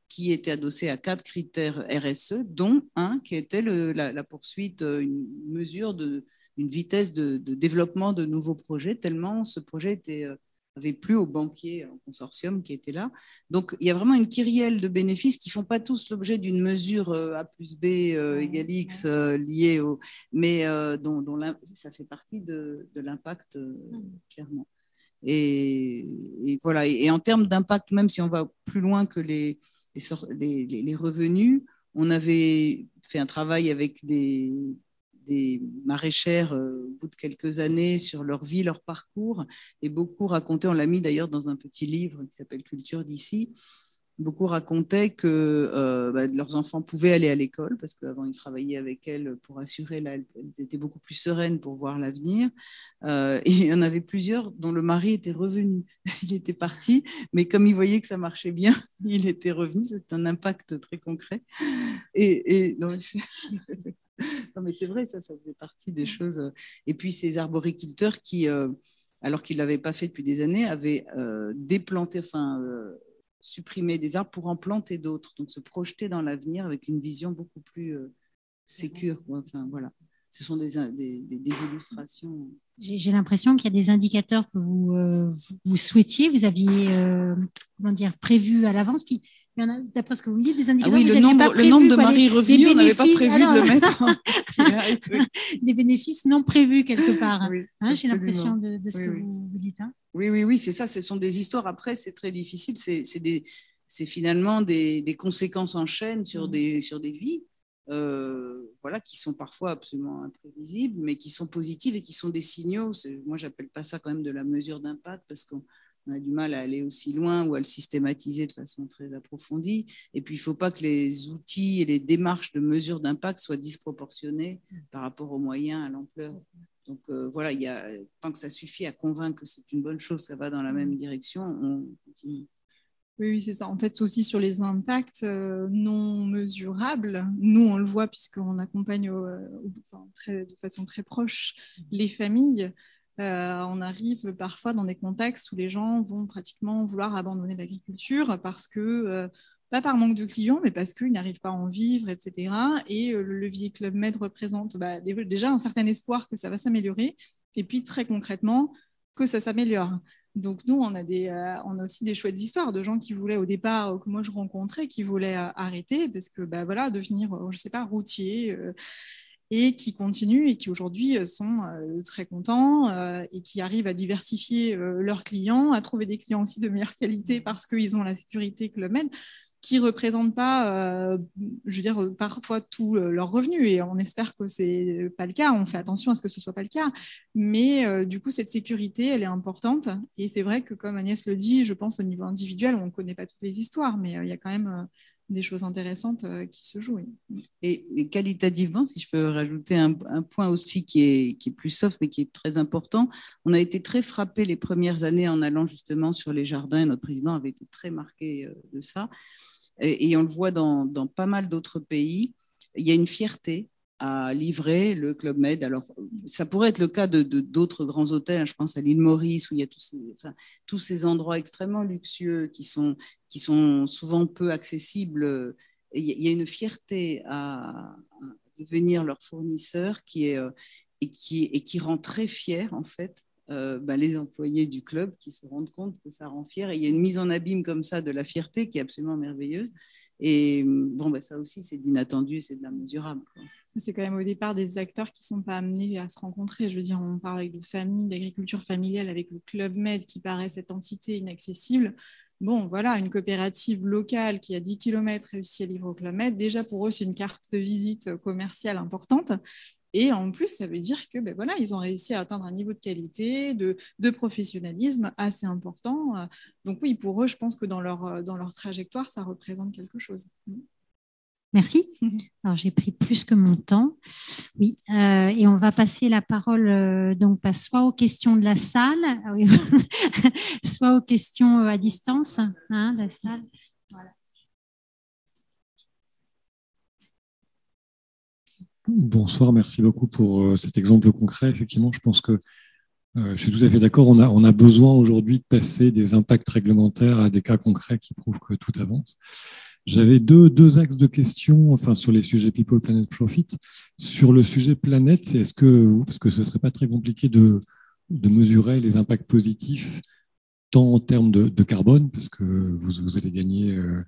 qui était adossé à quatre critères RSE, dont un qui était la, poursuite, euh, une mesure de une vitesse de, de, développement de nouveaux projets, tellement ce projet était euh, avait plus aux banquiers en consortium qui étaient là. Donc, il y a vraiment une kyrielle de bénéfices qui font pas tous l'objet d'une mesure euh, A plus B euh, égale X euh, liée au... mais dont, dont ça fait partie de, de l'impact, clairement. Et, voilà. Et, en termes d'impact, même si on va plus loin que les, les, les, les revenus, on avait fait un travail avec des, des maraîchères euh, au bout de quelques années sur leur vie, leur parcours, et beaucoup racontaient, on l'a mis d'ailleurs dans un petit livre qui s'appelle Culture d'ici, beaucoup racontaient que euh, bah, leurs enfants pouvaient aller à l'école parce qu'avant ils travaillaient avec elles pour assurer, là, elles étaient beaucoup plus sereines pour voir l'avenir. Euh, et il y en avait plusieurs dont le mari était revenu. il était parti, mais comme il voyait que ça marchait bien, il était revenu. C'est un impact très concret. Et, non, mais c'est vrai, ça, ça faisait partie des choses. Euh, et puis ces arboriculteurs qui, euh, alors qu'ils ne l'avaient pas fait depuis des années, avaient euh, enfin, supprimé des arbres pour en planter d'autres. Donc se projeter dans l'avenir avec une vision beaucoup plus sécure. Enfin, voilà. Ce sont des, des, illustrations. J'ai l'impression qu'il y a des indicateurs que vous, vous souhaitiez, vous aviez comment dire, prévu à l'avance, qui, d'après ce que vous me dites, des indicateurs. Ah oui, le nombre, le nombre de maris revenus, on n'avait pas prévu de le mettre. des bénéfices non prévus quelque part. hein, J'ai l'impression de, de, ce que vous, vous, dites. Hein. Oui, oui, oui, c'est ça. Ce sont des histoires. Après, c'est très difficile. C'est finalement des, des, conséquences en chaîne sur, mmh. des, sur des vies. Euh, voilà, qui sont parfois absolument imprévisibles, mais qui sont positives et qui sont des signaux. Moi, j'appelle pas ça quand même de la mesure d'impact parce qu'on on a du mal à aller aussi loin ou à le systématiser de façon très approfondie. Et puis, il ne faut pas que les outils et les démarches de mesure d'impact soient disproportionnés par rapport aux moyens, à l'ampleur. Donc euh, voilà, il y a, tant que ça suffit à convaincre que c'est une bonne chose, ça va dans la même direction, on continue. Oui, oui c'est ça. En fait, c'est aussi sur les impacts euh, non mesurables. Nous, on le voit puisqu'on accompagne de façon très proche les familles. Euh, on arrive parfois dans des contextes où les gens vont pratiquement vouloir abandonner l'agriculture parce que, euh, pas par manque de clients, mais parce qu'ils n'arrivent pas à en vivre, etc. Et euh, le levier Club Med représente bah, déjà un certain espoir que ça va s'améliorer, et puis très concrètement, que ça s'améliore. Donc nous, on a, aussi des chouettes histoires de gens qui voulaient au départ, que moi je rencontrais, qui voulaient arrêter parce que bah, voilà, devenir, je sais pas, routier et qui continuent et qui aujourd'hui euh, sont euh, très contents euh, et qui arrivent à diversifier leurs clients, à trouver des clients aussi de meilleure qualité parce qu'ils ont la sécurité que le Med qui représentent pas, je veux dire, parfois tous leurs revenus. Et on espère que c'est pas le cas. On fait attention à ce que ce soit pas le cas. Mais du coup, cette sécurité, elle est importante. Et c'est vrai que, comme Agnès le dit, je pense au niveau individuel, on ne connaît pas toutes les histoires, mais il y a quand même des choses intéressantes euh, qui se jouent. Et, qualitativement, si je peux rajouter un, point aussi qui est, plus soft, mais qui est très important, on a été très frappé les premières années en allant justement sur les jardins, et notre président avait été très marqué euh, de ça. Et, on le voit dans pas mal d'autres pays. Il y a une fierté à livrer le Club Med. Alors, ça pourrait être le cas de d'autres grands hôtels. Je pense à l'île Maurice, où il y a tous ces, enfin, tous ces endroits extrêmement luxueux qui sont, qui sont souvent peu accessibles. il y a une fierté à, devenir leur fournisseur qui est, euh, et, qui, et qui rend très fier, en fait, euh, bah, les employés du club qui se rendent compte que ça rend fier. Et il y a une mise en abîme comme ça de la fierté qui est absolument merveilleuse. Et bon, bah, ça aussi, c'est de l'inattendu, c'est de l'immesurable. C'est quand même au départ des acteurs qui ne sont pas amenés à se rencontrer. Je veux dire, on parle de famille, d'agriculture familiale avec le Club Med qui paraît cette entité inaccessible. Bon, voilà, une coopérative locale qui a 10 km réussi à livrer au Club Med. Déjà, pour eux, c'est une carte de visite commerciale importante. Et en plus, ça veut dire que ben voilà, ils ont réussi à atteindre un niveau de qualité, de, de professionnalisme assez important. Donc oui, pour eux, je pense que dans leur, dans leur trajectoire, ça représente quelque chose. Merci. Alors j'ai pris plus que mon temps. Oui, euh, et on va passer la parole euh, donc soit aux questions de la salle, soit aux questions euh, à distance hein, de la salle. Voilà. Bonsoir, merci beaucoup pour cet exemple concret. Effectivement, je pense que euh, je suis tout à fait d'accord. On a, on a besoin aujourd'hui de passer des impacts réglementaires à des cas concrets qui prouvent que tout avance. J'avais deux, deux axes de questions enfin, sur les sujets People, Planet, Profit. Sur le sujet planète, c'est est-ce que, parce que ce ne serait pas très compliqué de, de mesurer les impacts positifs, tant en termes de, de carbone, parce que vous, vous allez gagner euh,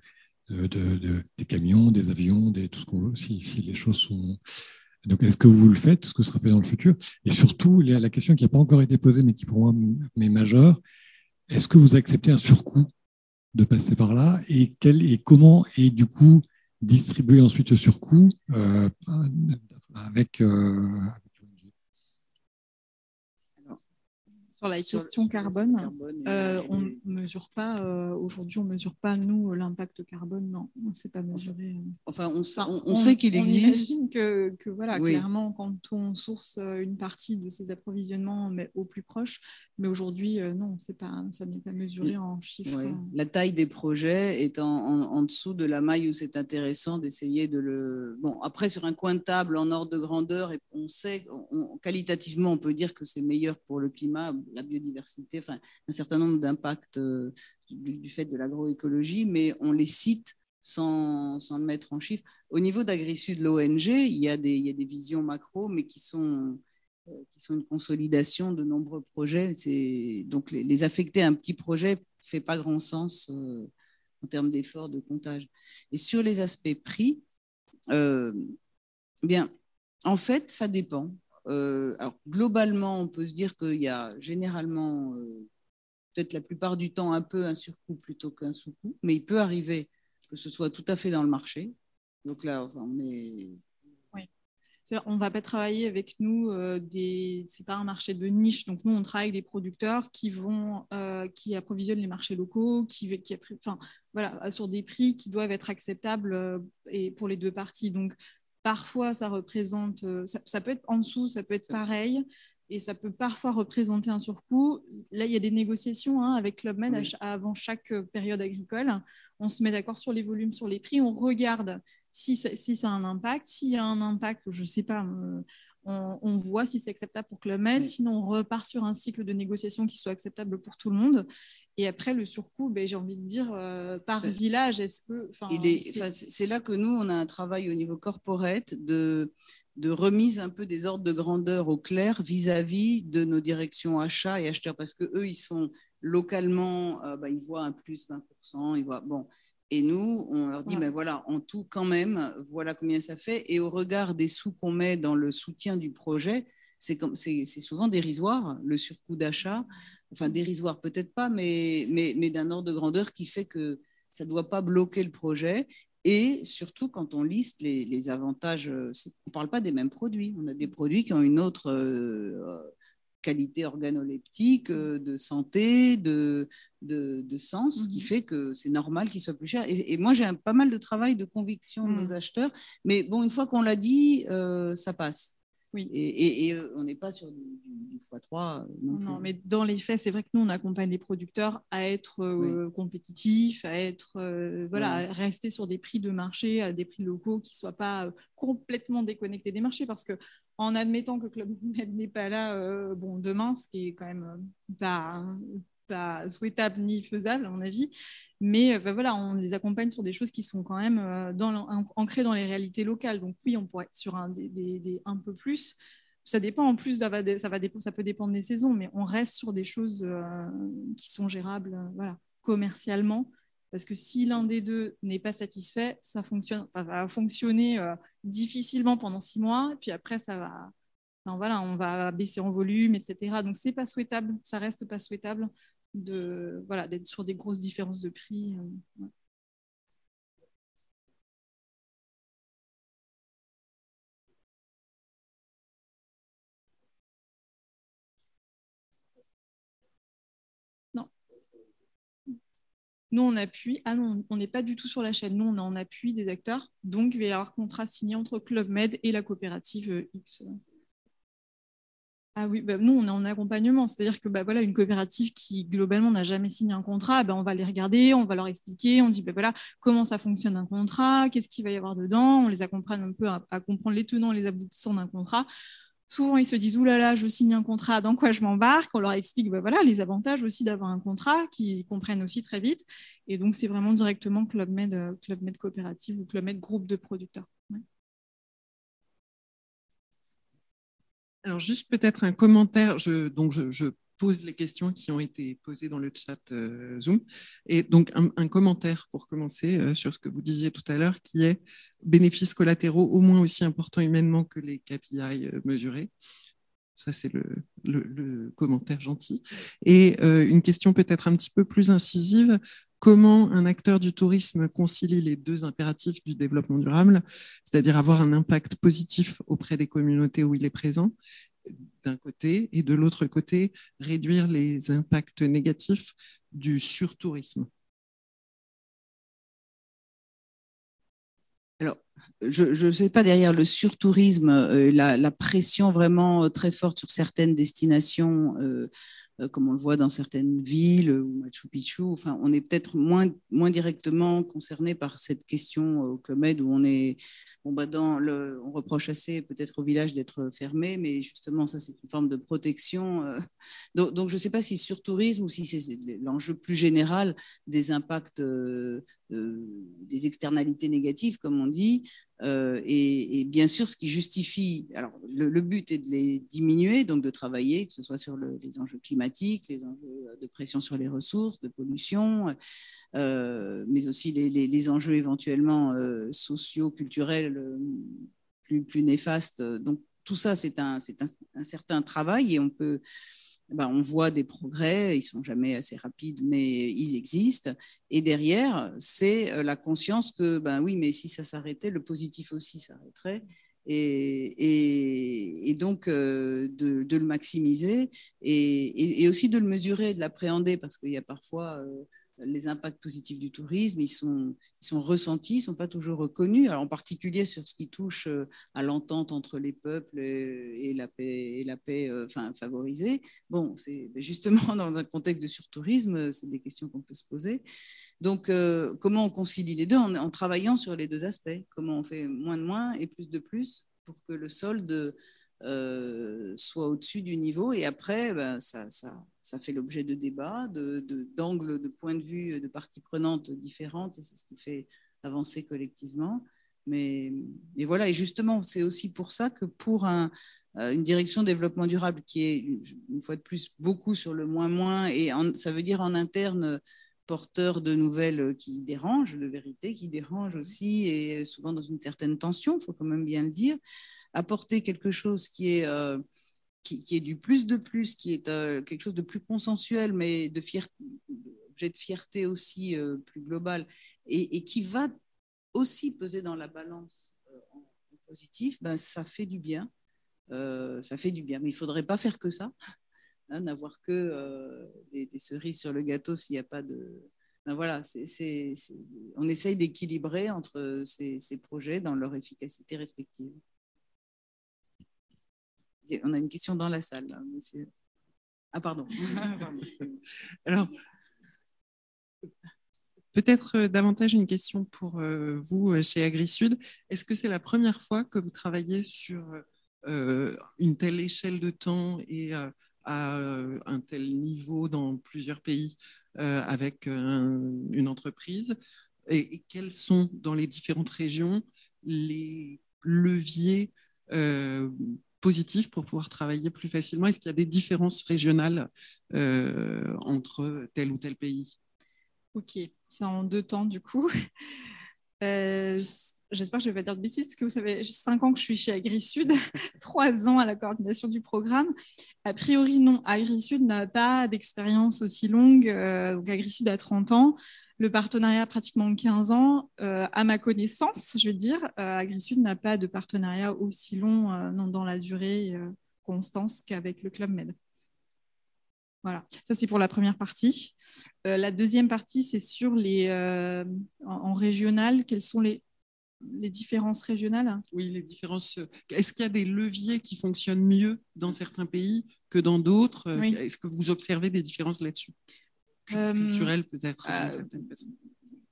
de, des camions, des avions, des, tout ce qu'on veut, si, si les choses sont. Donc, est-ce que vous le faites Est-ce que ce sera fait dans le futur? Et surtout, la question qui n'a pas encore été posée, mais qui pour moi est majeure, est-ce que vous acceptez un surcoût de passer par là et, quel, et comment et du coup distribuer ensuite ce surcoût euh, avec, euh, sur la question carbone, euh, on ne mesure pas, euh, aujourd'hui, on ne mesure pas, nous, l'impact carbone. Non, on ne sait pas mesurer. Euh. Enfin, on, on, on sait qu'il existe. On que, que voilà, clairement, quand on source une partie de ces approvisionnements mais au plus proche, mais aujourd'hui, non, pas, ça n'est pas mesuré en chiffres. La taille des projets est en, en, dessous de la maille où c'est intéressant d'essayer de le. Bon, après, sur un coin de table en ordre de grandeur, on sait, qualitativement, on peut dire que c'est meilleur pour le climat la biodiversité, enfin, un certain nombre d'impacts euh, du, fait de l'agroécologie, mais on les cite sans, sans, le mettre en chiffres. Au niveau d'AgriSud, l'ONG, il, il y a des visions macro, mais qui sont, euh, qui sont une consolidation de nombreux projets. Donc, les, affecter à un petit projet ne fait pas grand sens euh, en termes d'efforts de comptage. Et sur les aspects prix, bien, en fait, ça dépend. Euh, alors, globalement, on peut se dire qu'il y a généralement, euh, peut-être la plupart du temps, un peu un surcoût plutôt qu'un sous-coût, mais il peut arriver que ce soit tout à fait dans le marché. Donc là, enfin, on est. Oui. On ne va pas travailler avec nous, euh, des... pas un marché de niche. Donc nous, on travaille avec des producteurs qui vont, qui approvisionnent les marchés locaux, qui, qui enfin, voilà, sur des prix qui doivent être acceptables et pour les deux parties. Donc Parfois, ça représente, euh, ça, peut être en dessous, ça peut être pareil, et ça peut parfois représenter un surcoût. Là, il y a des négociations hein, avec Club Med avant chaque euh, période agricole. On se met d'accord sur les volumes, sur les prix, on regarde si ça, si ça a un impact. S'il y a un impact, je ne sais pas, euh, on, voit si c'est acceptable pour Club Med. Sinon, on repart sur un cycle de négociation qui soit acceptable pour tout le monde. Et après, le surcoût, ben, j'ai envie de dire, euh, par village, est-ce que... C'est là que nous, on a un travail au niveau corporate de, de remise un peu des ordres de grandeur au clair vis-à-vis de nos directions achats et acheteurs, parce qu'eux, ils sont localement, euh, ben, ils voient un plus 20%, ils voient... Bon, et nous, on leur dit, ben voilà, en tout, quand même, voilà combien ça fait. Et au regard des sous qu'on met dans le soutien du projet, c'est souvent dérisoire, le surcoût d'achat. Enfin, dérisoire peut-être pas, mais, mais, mais d'un ordre de grandeur qui fait que ça ne doit pas bloquer le projet. Et surtout, quand on liste les, les avantages, on ne parle pas des mêmes produits. On a des produits qui ont une autre euh, qualité organoleptique, euh, de santé, de, de, de sens, qui mhm. fait que c'est normal qu'il soit plus cher. Et, moi, j'ai pas mal de travail de conviction de nos mhm. acheteurs. Mais bon, une fois qu'on l'a dit, euh, ça passe. Oui. Et, euh, on n'est pas sur du, x3. Non, mais dans les faits, c'est vrai que nous, on accompagne les producteurs à être euh, compétitifs, à être, euh, voilà, rester sur des prix de marché, à des prix locaux qui ne soient pas complètement déconnectés des marchés. Parce que en admettant que Club Med n'est pas là, bon, demain, ce qui est quand même pas pas souhaitable ni faisable, à mon avis. Mais euh, bah, voilà, on les accompagne sur des choses qui sont quand même euh, ancrées dans les réalités locales. Donc oui, on pourrait être sur un, un peu plus. Ça dépend en plus, ça, peut dépendre des saisons, mais on reste sur des choses euh, qui sont gérables commercialement. Parce que si l'un des deux n'est pas satisfait, ça, fonctionne, ça va fonctionner difficilement pendant six mois, puis après, ça va, voilà, on va baisser en volume, etc. Donc, c'est pas souhaitable, ça reste pas souhaitable de voilà d'être sur des grosses différences de prix. Euh, non. Nous, on appuie. Ah non, on n'est pas du tout sur la chaîne. Nous, on est des acteurs. Donc, il va y avoir contrat signé entre Club Med et la coopérative euh, X. Ah oui, bah, nous, on est en accompagnement. C'est-à-dire que bah, voilà, une coopérative qui, globalement, n'a jamais signé un contrat, bah, on va les regarder, on va leur expliquer, on dit voilà, comment ça fonctionne un contrat, qu'est-ce qu'il va y avoir dedans. On les accompagne un peu à, comprendre les tenants et les aboutissants d'un contrat souvent ils se disent oulala, là là, je signe un contrat, dans quoi je m'embarque? On leur explique voilà, les avantages aussi d'avoir un contrat, qu'ils comprennent aussi très vite. Et donc, c'est vraiment directement Club Med, euh, coopérative ou Club Med groupe de producteurs. Alors, juste peut-être un commentaire. Je, donc, je pose les questions qui ont été posées dans le chat euh, Zoom. Et donc, un, commentaire pour commencer euh, sur ce que vous disiez tout à l'heure, qui est bénéfices collatéraux au moins aussi importants humainement que les KPI euh, mesurés. Ça, c'est le, commentaire gentil. Et une question peut-être un petit peu plus incisive. Comment un acteur du tourisme concilie les deux impératifs du développement durable, c'est-à-dire avoir un impact positif auprès des communautés où il est présent d'un côté et de l'autre côté réduire les impacts négatifs du surtourisme? Alors, je ne sais pas derrière le surtourisme, euh, la, pression vraiment euh, très forte sur certaines destinations, euh, comme on le voit dans certaines villes ou Machu Picchu. Enfin, on est peut-être moins, moins directement concerné par cette question au Club Med où on est Bon, bah dans le, on reproche assez peut-être au village d'être fermé, mais justement, ça, c'est une forme de protection. Euh. Donc, je ne sais pas si sur tourisme ou si c'est l'enjeu plus général des impacts, euh, euh, des externalités négatives, comme on dit. Et, bien sûr, ce qui justifie, alors le, but est de les diminuer, donc de travailler, que ce soit sur les enjeux climatiques, les enjeux de pression sur les ressources, de pollution, euh, mais aussi les, enjeux éventuellement euh, sociaux, culturels euh, plus, néfastes. Donc tout ça, c'est un, un, certain travail et on peut, ben, on voit des progrès, ils sont jamais assez rapides, mais ils existent. Et derrière, c'est la conscience que, ben oui, mais si ça s'arrêtait, le positif aussi s'arrêterait. Et, et, donc de, de, le maximiser et, et, aussi de le mesurer, de l'appréhender, parce qu'il y a parfois les impacts positifs du tourisme, ils sont, ressentis, ils ne sont pas toujours reconnus, Alors, en particulier sur ce qui touche euh, à l'entente entre les peuples et la paix, la paix euh, enfin, favorisée. Bon, c'est justement dans un contexte de surtourisme, c'est des questions qu'on peut se poser. Donc, euh, comment on concilie les deux en, en, travaillant sur les deux aspects? Comment on fait moins de moins et plus de plus pour que le solde euh, soit au-dessus du niveau. Et après, ben, ça, ça, ça, fait l'objet de débats, d'angles, de, de, points de vue de parties prenantes différentes, et c'est ce qui fait avancer collectivement. Mais et voilà, et justement, c'est aussi pour ça que pour un, euh, une direction développement durable qui est, une fois de plus, beaucoup sur le moins-moins, et ça veut dire en interne porteur de nouvelles qui dérangent, de vérité qui dérangent aussi, et souvent dans une certaine tension, il faut quand même bien le dire apporter quelque chose qui est, euh, qui, est du plus de plus, qui est euh, quelque chose de plus consensuel, mais de de fierté aussi euh, plus global, et, qui va aussi peser dans la balance en, positif, ben, ça fait du bien. ça fait du bien, mais il ne faudrait pas faire que ça, hein, n'avoir que des, cerises sur le gâteau s'il n'y a pas de, ben voilà, c'est, on essaye d'équilibrer entre ces, projets dans leur efficacité respective. On a une question dans la salle, monsieur. Ah, pardon. Alors, peut-être euh, davantage une question pour euh, vous euh, chez AgriSud. Est-ce que c'est la première fois que vous travaillez sur une telle échelle de temps et à un tel niveau dans plusieurs pays avec une entreprise? Et, et, quels sont dans les différentes régions les leviers positif pour pouvoir travailler plus facilement? Est-ce qu'il y a des différences régionales euh, entre tel ou tel pays? Ok, c'est en deux temps du coup. Euh, j'espère que je ne vais pas dire de bêtises, parce que vous savez, j'ai cinq ans que je suis chez AgriSud, trois ans à la coordination du programme. A priori, non, AgriSud n'a pas d'expérience aussi longue. Euh, donc, AgriSud a 30 ans. Le partenariat a pratiquement 15 ans. Euh, à ma connaissance, je veux dire, AgriSud n'a pas de partenariat aussi long euh, dans la durée Constance qu'avec le Club Med. Voilà, ça c'est pour la première partie. Euh, la deuxième partie, c'est sur les euh, en, en, régional, quelles sont les, les différences régionales? Oui, les différences. Est-ce qu'il y a des leviers qui fonctionnent mieux dans certains pays que dans d'autres? Oui. Est-ce que vous observez des différences là-dessus? Euh, Culturelles peut-être d'une certaine façon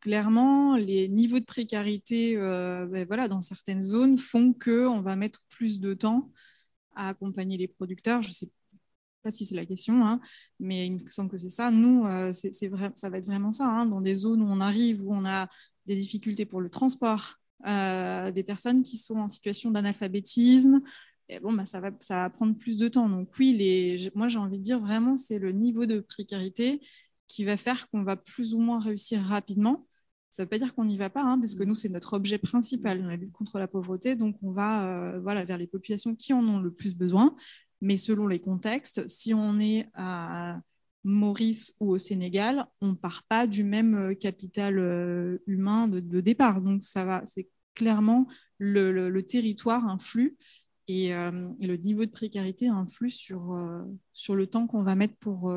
clairement, les niveaux de précarité euh, ben voilà, dans certaines zones font qu'on va mettre plus de temps à accompagner les producteurs. Je ne sais pas si c'est la question, hein, mais il me semble que c'est ça. Nous, euh, c'est ça va être vraiment ça. Hein, dans des zones où on arrive, où on a des difficultés pour le transport, euh, des personnes qui sont en situation d'analphabétisme, bon, bah, ça, va, ça va prendre plus de temps. Donc oui, les, moi j'ai envie de dire vraiment, c'est le niveau de précarité qui va faire qu'on va plus ou moins réussir rapidement. Ça ne veut pas dire qu'on n'y va pas, hein, parce que nous, c'est notre objet principal dans la lutte contre la pauvreté. Donc, on va euh, voilà, vers les populations qui en ont le plus besoin. Mais selon les contextes, si on est à Maurice ou au Sénégal, on ne part pas du même euh, capital euh, humain de, départ. Donc, ça va, c'est clairement le, territoire influe et, euh, et, le niveau de précarité influe sur, sur le temps qu'on va mettre pour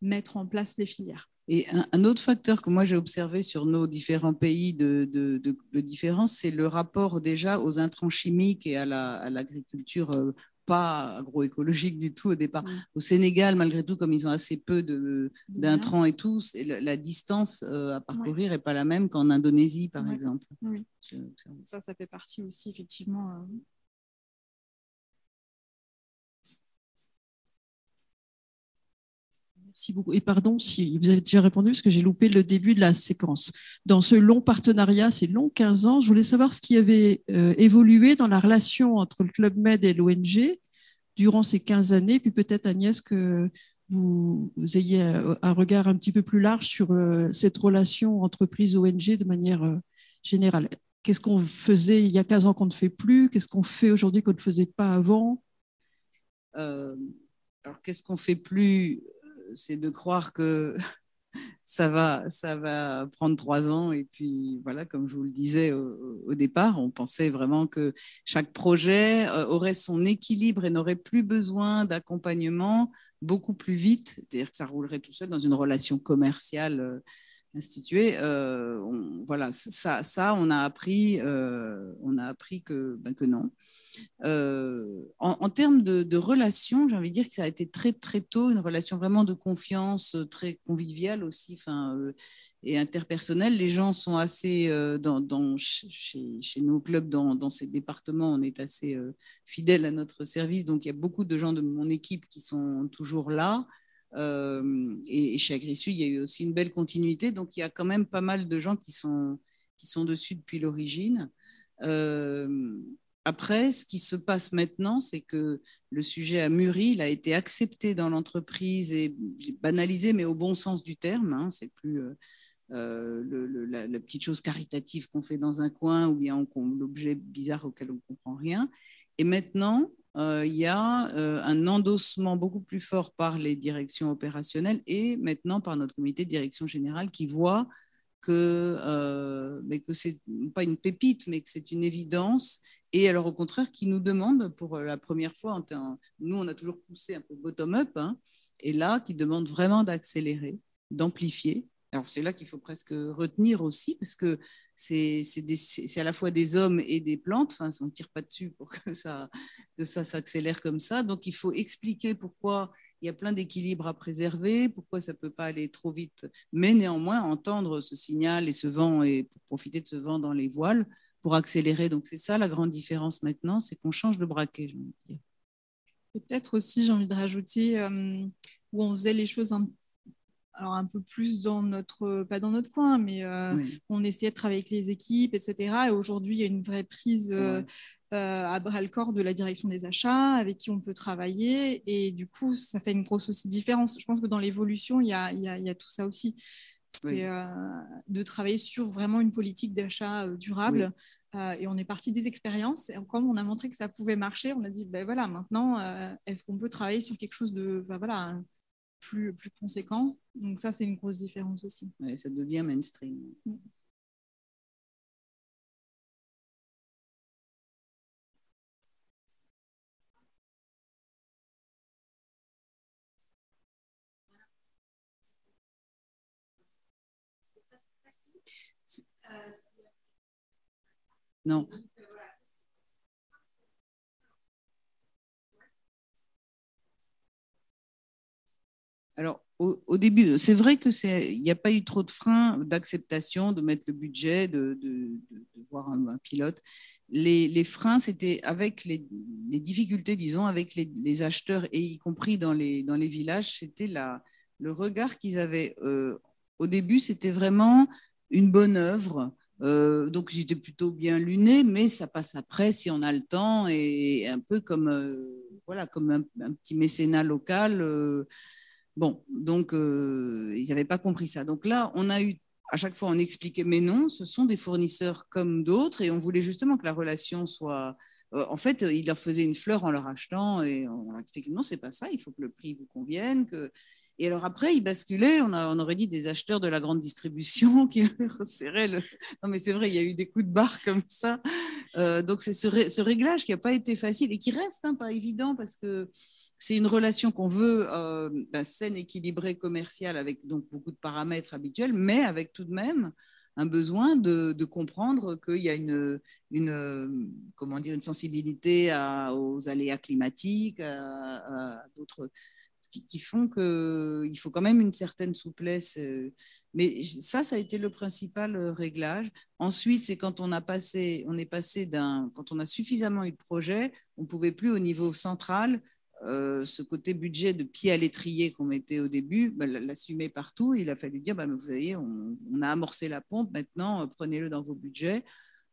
mettre en place les filières. Et un, autre facteur que moi j'ai observé sur nos différents pays de, de, différence, c'est le rapport déjà aux intrants chimiques et à l'agriculture la, pas agroécologique du tout au départ. Oui. Au Sénégal, malgré tout, comme ils ont assez peu d'intrants et tout, la, la, distance euh, à parcourir n'est oui. pas la même qu'en Indonésie, par oui. exemple. Oui, ça, ça fait partie aussi, effectivement. Et pardon si vous avez déjà répondu parce que j'ai loupé le début de la séquence. Dans ce long partenariat, ces longs 15 ans, je voulais savoir ce qui avait euh, évolué dans la relation entre le Club Med et l'ONG durant ces 15 années, puis peut-être Agnès que vous, ayez un regard un petit peu plus large sur euh, cette relation entreprise-ONG de manière euh, générale. Qu'est-ce qu'on faisait il y a 15 ans qu'on ne fait plus? Qu'est-ce qu'on fait aujourd'hui qu'on ne faisait pas avant? Alors, qu'est-ce qu'on fait plus c'est de croire que ça va, prendre trois ans. Et puis, voilà, comme je vous le disais au, au départ, on pensait vraiment que chaque projet euh, aurait son équilibre et n'aurait plus besoin d'accompagnement beaucoup plus vite. C'est-à-dire que ça roulerait tout seul dans une relation commerciale instituée. Euh, on, voilà, ça, ça, on a appris, euh, on a appris que, ben, que non. Euh, en, termes de, relations, j'ai envie de dire que ça a été très très tôt une relation vraiment de confiance, très conviviale aussi, enfin et interpersonnelle. Les gens sont assez dans, chez, nos clubs, dans, dans, ces départements, on est assez fidèles à notre service. Donc il y a beaucoup de gens de mon équipe qui sont toujours là. Euh, et, chez Agrissu, il y a eu aussi une belle continuité. Donc il y a quand même pas mal de gens qui sont qui sont dessus depuis l'origine. Euh, après, ce qui se passe maintenant, c'est que le sujet a mûri, il a été accepté dans l'entreprise et banalisé, mais au bon sens du terme. Hein, c'est plus euh, la, petite chose caritative qu'on fait dans un coin ou bien l'objet bizarre auquel on ne comprend rien. Et maintenant, euh, il y a euh, un endossement beaucoup plus fort par les directions opérationnelles et maintenant par notre comité de direction générale qui voit que, euh, mais que c'est pas une pépite, mais que c'est une évidence et alors au contraire qui nous demande pour la première fois, nous on a toujours poussé un peu bottom-up, hein, et là qui demande vraiment d'accélérer, d'amplifier. Alors c'est là qu'il faut presque retenir aussi, parce que c'est à la fois des hommes et des plantes, enfin on ne tire pas dessus pour que ça, ça s'accélère comme ça, donc il faut expliquer pourquoi il y a plein d'équilibres à préserver, pourquoi ça ne peut pas aller trop vite, mais néanmoins entendre ce signal et ce vent et profiter de ce vent dans les voiles pour accélérer. Donc c'est ça la grande différence maintenant, c'est qu'on change de braquet, je veux dire. Peut-être aussi, j'ai envie de rajouter, euh, où on faisait les choses un, alors un peu plus dans notre, pas dans notre coin, mais euh, oui. on essayait de travailler avec les équipes, etc. Et aujourd'hui, il y a une vraie prise euh, à bras le corps de la direction des achats, avec qui on peut travailler. Et du coup, ça fait une grosse aussi différence. Je pense que dans l'évolution, il, il, il y a, tout ça aussi c'est oui. euh, de travailler sur vraiment une politique d'achat euh, durable. Oui. Euh, et on est parti des expériences. Et comme on a montré que ça pouvait marcher, on a dit, ben voilà, maintenant, euh, est-ce qu'on peut travailler sur quelque chose de ben voilà, plus, plus conséquent. Donc ça, c'est une grosse différence aussi. Ouais, ça devient mainstream. Mm. Non, Alors, au, début, c'est vrai que c'est, il n'y a pas eu trop de freins d'acceptation de mettre le budget, de, voir un, pilote. Les, freins, c'était avec les, difficultés, disons, avec les, acheteurs et y compris dans les, dans les villages, c'était le regard qu'ils avaient. Euh, au début, c'était vraiment une bonne œuvre. Euh, donc j'étais plutôt bien luné, mais ça passe après si on a le temps et un peu comme euh, voilà comme un, un, petit mécénat local. Bon, donc euh, ils n'avaient pas compris ça. Donc là, on a eu, à chaque fois, on expliquait, mais non, ce sont des fournisseurs comme d'autres, et on voulait justement que la relation soit. Euh, en fait, ils leur faisaient une fleur en leur achetant, et on leur expliquait, non, c'est pas ça, il faut que le prix vous convienne. Que... Et alors après, ils basculaient, on, a, on aurait dit des acheteurs de la grande distribution qui resserraient le. Non, mais c'est vrai, il y a eu des coups de barre comme ça. Euh, donc c'est ce, réglage qui n'a pas été facile et qui reste hein, pas évident parce que c'est une relation qu'on veut euh, ben, saine, équilibrée, commerciale, avec donc beaucoup de paramètres habituels, mais avec tout de même un besoin de, comprendre qu'il y a une, comment dire, une sensibilité aux aléas climatiques, à, d'autres qui, font qu'il faut quand même une certaine souplesse. Euh, mais ça, ça a été le principal euh, réglage. Ensuite, c'est quand on a passé, on est passé d'un, quand on a suffisamment eu de projets, on pouvait plus au niveau central euh, ce côté budget de pied à l'étrier qu'on mettait au début, bah, l'assumer partout. Il a fallu dire, bah, vous voyez, on, a amorcé la pompe, maintenant euh, prenez-le dans vos budgets.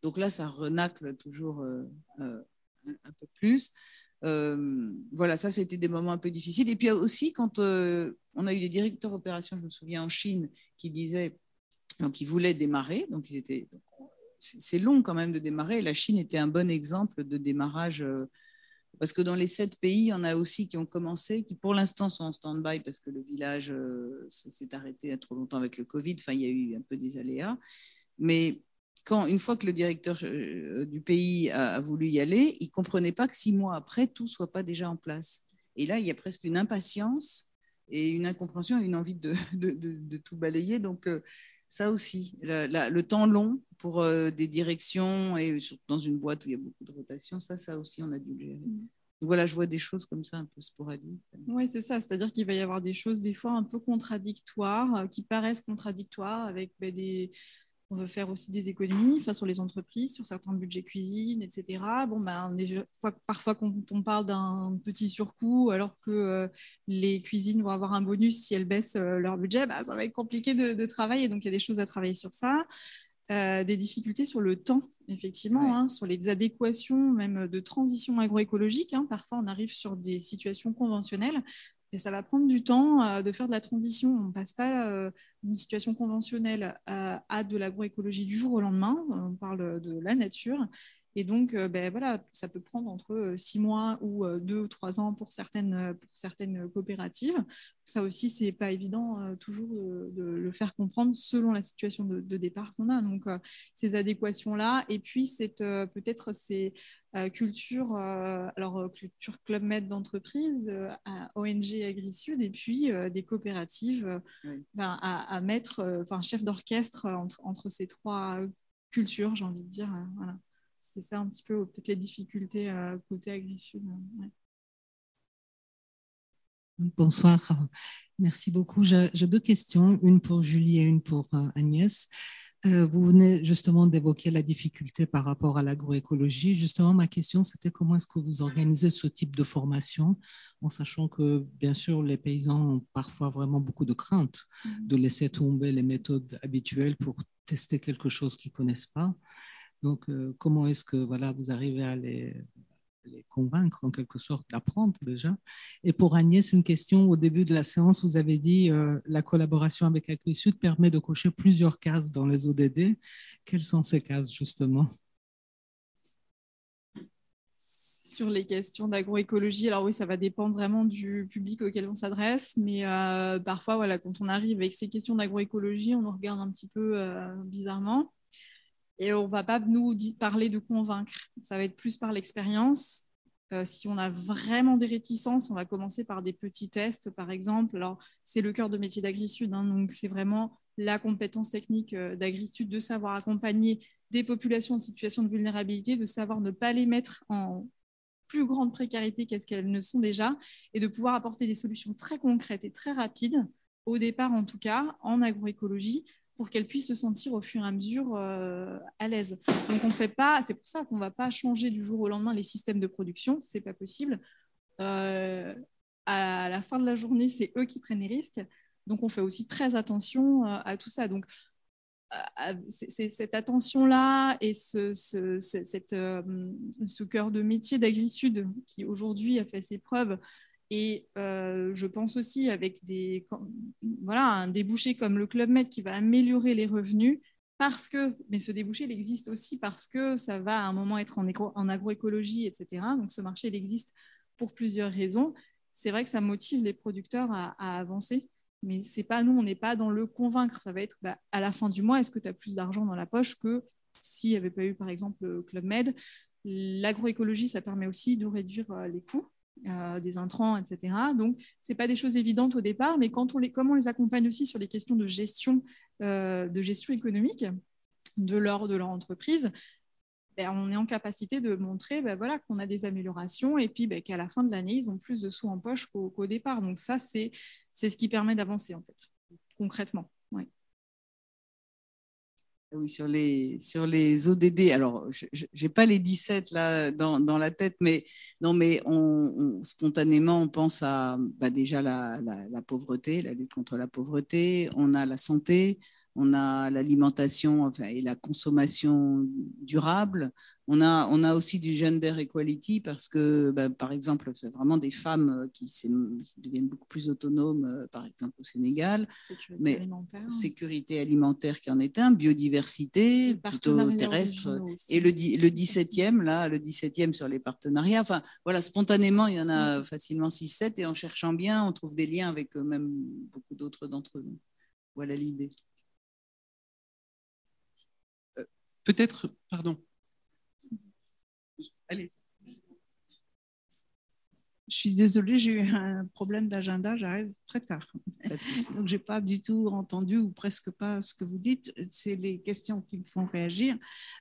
Donc là, ça renacle toujours euh, un peu plus. voilà, ça, c'était des moments un peu difficiles. Et puis aussi, quand on a eu des directeurs opérations, je me souviens en Chine, qui disaient, donc ils voulaient démarrer, donc ils étaient, c'est long quand même de démarrer. La Chine était un bon exemple de démarrage parce que dans les sept pays, il y en a aussi qui ont commencé, qui pour l'instant sont en stand-by parce que le village euh, s'est arrêté trop longtemps avec le Covid. Enfin, il y a eu un peu des aléas. Mais quand, une fois que le directeur euh, du pays a, voulu y aller, il ne comprenait pas que six mois après, tout ne soit pas déjà en place. Et là, il y a presque une impatience et une incompréhension et une envie de, de, tout balayer. Donc, euh, ça aussi, le temps long pour euh, des directions et dans une boîte où il y a beaucoup de rotation, ça, ça aussi, on a dû gérer. Mm. voilà, je vois des choses comme ça un peu sporadiques. Oui, c'est ça. C'est-à-dire qu'il va y avoir des choses des fois un peu contradictoires, euh, qui paraissent contradictoires avec ben, des, on veut faire aussi des économies sur les entreprises, sur certains budgets cuisine, etc. Bon, ben, parfois, quand on parle d'un petit surcoût, alors que euh, les cuisines vont avoir un bonus si elles baissent euh, leur budget, ben, ça va être compliqué de, travailler. Donc, il y a des choses à travailler sur ça. Euh, des difficultés sur le temps, effectivement, hein, sur les adéquations même de transition agroécologique. Hein. Parfois, on arrive sur des situations conventionnelles et ça va prendre du temps euh, de faire de la transition. On ne passe pas euh, d'une situation conventionnelle à, de l'agroécologie du jour au lendemain. On parle de la nature. Et donc, euh, ben, voilà, ça peut prendre entre six mois ou deux ou trois ans pour certaines, pour certaines coopératives. Ça aussi, c'est pas évident toujours de, le faire comprendre selon la situation de, départ qu'on a. Donc, ces adéquations-là. Et puis, peut-être ces euh, culture, euh, alors euh, culture Club Med d'entreprise, ONG Agri-Sud, et puis des coopératives ben, à, mettre, enfin chef d'orchestre entre, entre, ces trois cultures, j'ai envie de dire. voilà. C'est ça un petit peu peut-être les difficultés côté Agri-Sud. Bonsoir, merci beaucoup. J'ai deux questions, une pour Julie et une pour Agnès. Euh, vous venez justement d'évoquer la difficulté par rapport à l'agroécologie. Justement, ma question, c'était comment est-ce que vous organisez ce type de formation, en sachant que, bien sûr, les paysans ont parfois vraiment beaucoup de craintes de laisser tomber les méthodes habituelles pour tester quelque chose qu'ils ne connaissent pas. Donc, euh, comment est-ce que voilà, vous arrivez à les, les convaincre en quelque sorte d'apprendre déjà. Et pour Agnès, une question au début de la séance, vous avez dit euh, la collaboration avec AgriSud permet de cocher plusieurs cases dans les ODD. Quelles sont ces cases justement? Sur les questions d'agroécologie. Alors oui, ça va dépendre vraiment du public auquel on s'adresse, mais euh, parfois, voilà, quand on arrive avec ces questions d'agroécologie, on nous regarde un petit peu euh, bizarrement. Et on va pas nous parler de convaincre. Ça va être plus par l'expérience. Euh, si on a vraiment des réticences, on va commencer par des petits tests, par exemple. Alors, c'est le cœur de métier d'AgriSud, hein, donc c'est vraiment la compétence technique d'AgriSud, de savoir accompagner des populations en situation de vulnérabilité, de savoir ne pas les mettre en plus grande précarité qu'est-ce qu'elles ne sont déjà, et de pouvoir apporter des solutions très concrètes et très rapides, au départ en tout cas, en agroécologie, pour qu'elles puissent se sentir au fur et à mesure euh, à l'aise. Donc on fait pas, c'est pour ça qu'on ne va pas changer du jour au lendemain les systèmes de production, c'est pas possible. Euh, à la fin de la journée, c'est eux qui prennent les risques. Donc on fait aussi très attention euh, à tout ça. Donc c'est cette attention-là et ce, ce, cœur de métier d'AgriSud qui aujourd'hui a fait ses preuves. Et euh, je pense aussi avec des, voilà, un débouché comme le Club Med qui va améliorer les revenus parce que, mais ce débouché, il existe aussi parce que ça va à un moment être en, agroécologie, etc. Donc ce marché, il existe pour plusieurs raisons. C'est vrai que ça motive les producteurs à, avancer. Mais c'est pas nous, on n'est pas dans le convaincre. Ça va être bah, à la fin du mois, est-ce que tu as plus d'argent dans la poche que s'il n'y avait pas eu, par exemple, le Club Med? L'agroécologie, ça permet aussi de réduire euh, les coûts euh, des intrants, etc. Donc, ce pas des choses évidentes au départ, mais quand on les, comme on les accompagne aussi sur les questions de gestion, euh, de gestion économique de leur, de leur entreprise, ben, on est en capacité de montrer ben, voilà, qu'on a des améliorations et puis ben, qu'à la fin de l'année, ils ont plus de sous en poche qu'au départ. Donc ça, c'est ce qui permet d'avancer, en fait, concrètement. Oui, sur les, sur ODD, alors je n'ai pas les 17 là dans, la tête, mais, non, mais on, spontanément, on pense à bah, déjà la, pauvreté, la lutte contre la pauvreté, on a la santé, on a l'alimentation et la consommation durable. On a, on a aussi du gender equality parce que, bah, par exemple, c'est vraiment des femmes qui, deviennent beaucoup plus autonomes, euh, par exemple au Sénégal. Sécurité Mais alimentaire. Sécurité alimentaire qui en est un, biodiversité, plutôt terrestre. Et le, le 17e, là, le 17e sur les partenariats. Enfin, voilà, spontanément, il y en a facilement 6-7 et en cherchant bien, on trouve des liens avec euh, même beaucoup d'autres d'entre eux. Voilà l'idée. Peut-être, pardon. Allez. Je suis désolée, j'ai eu un problème d'agenda, j'arrive très tard. Donc, je n'ai pas du tout entendu ou presque pas ce que vous dites. C'est les questions qui me font réagir.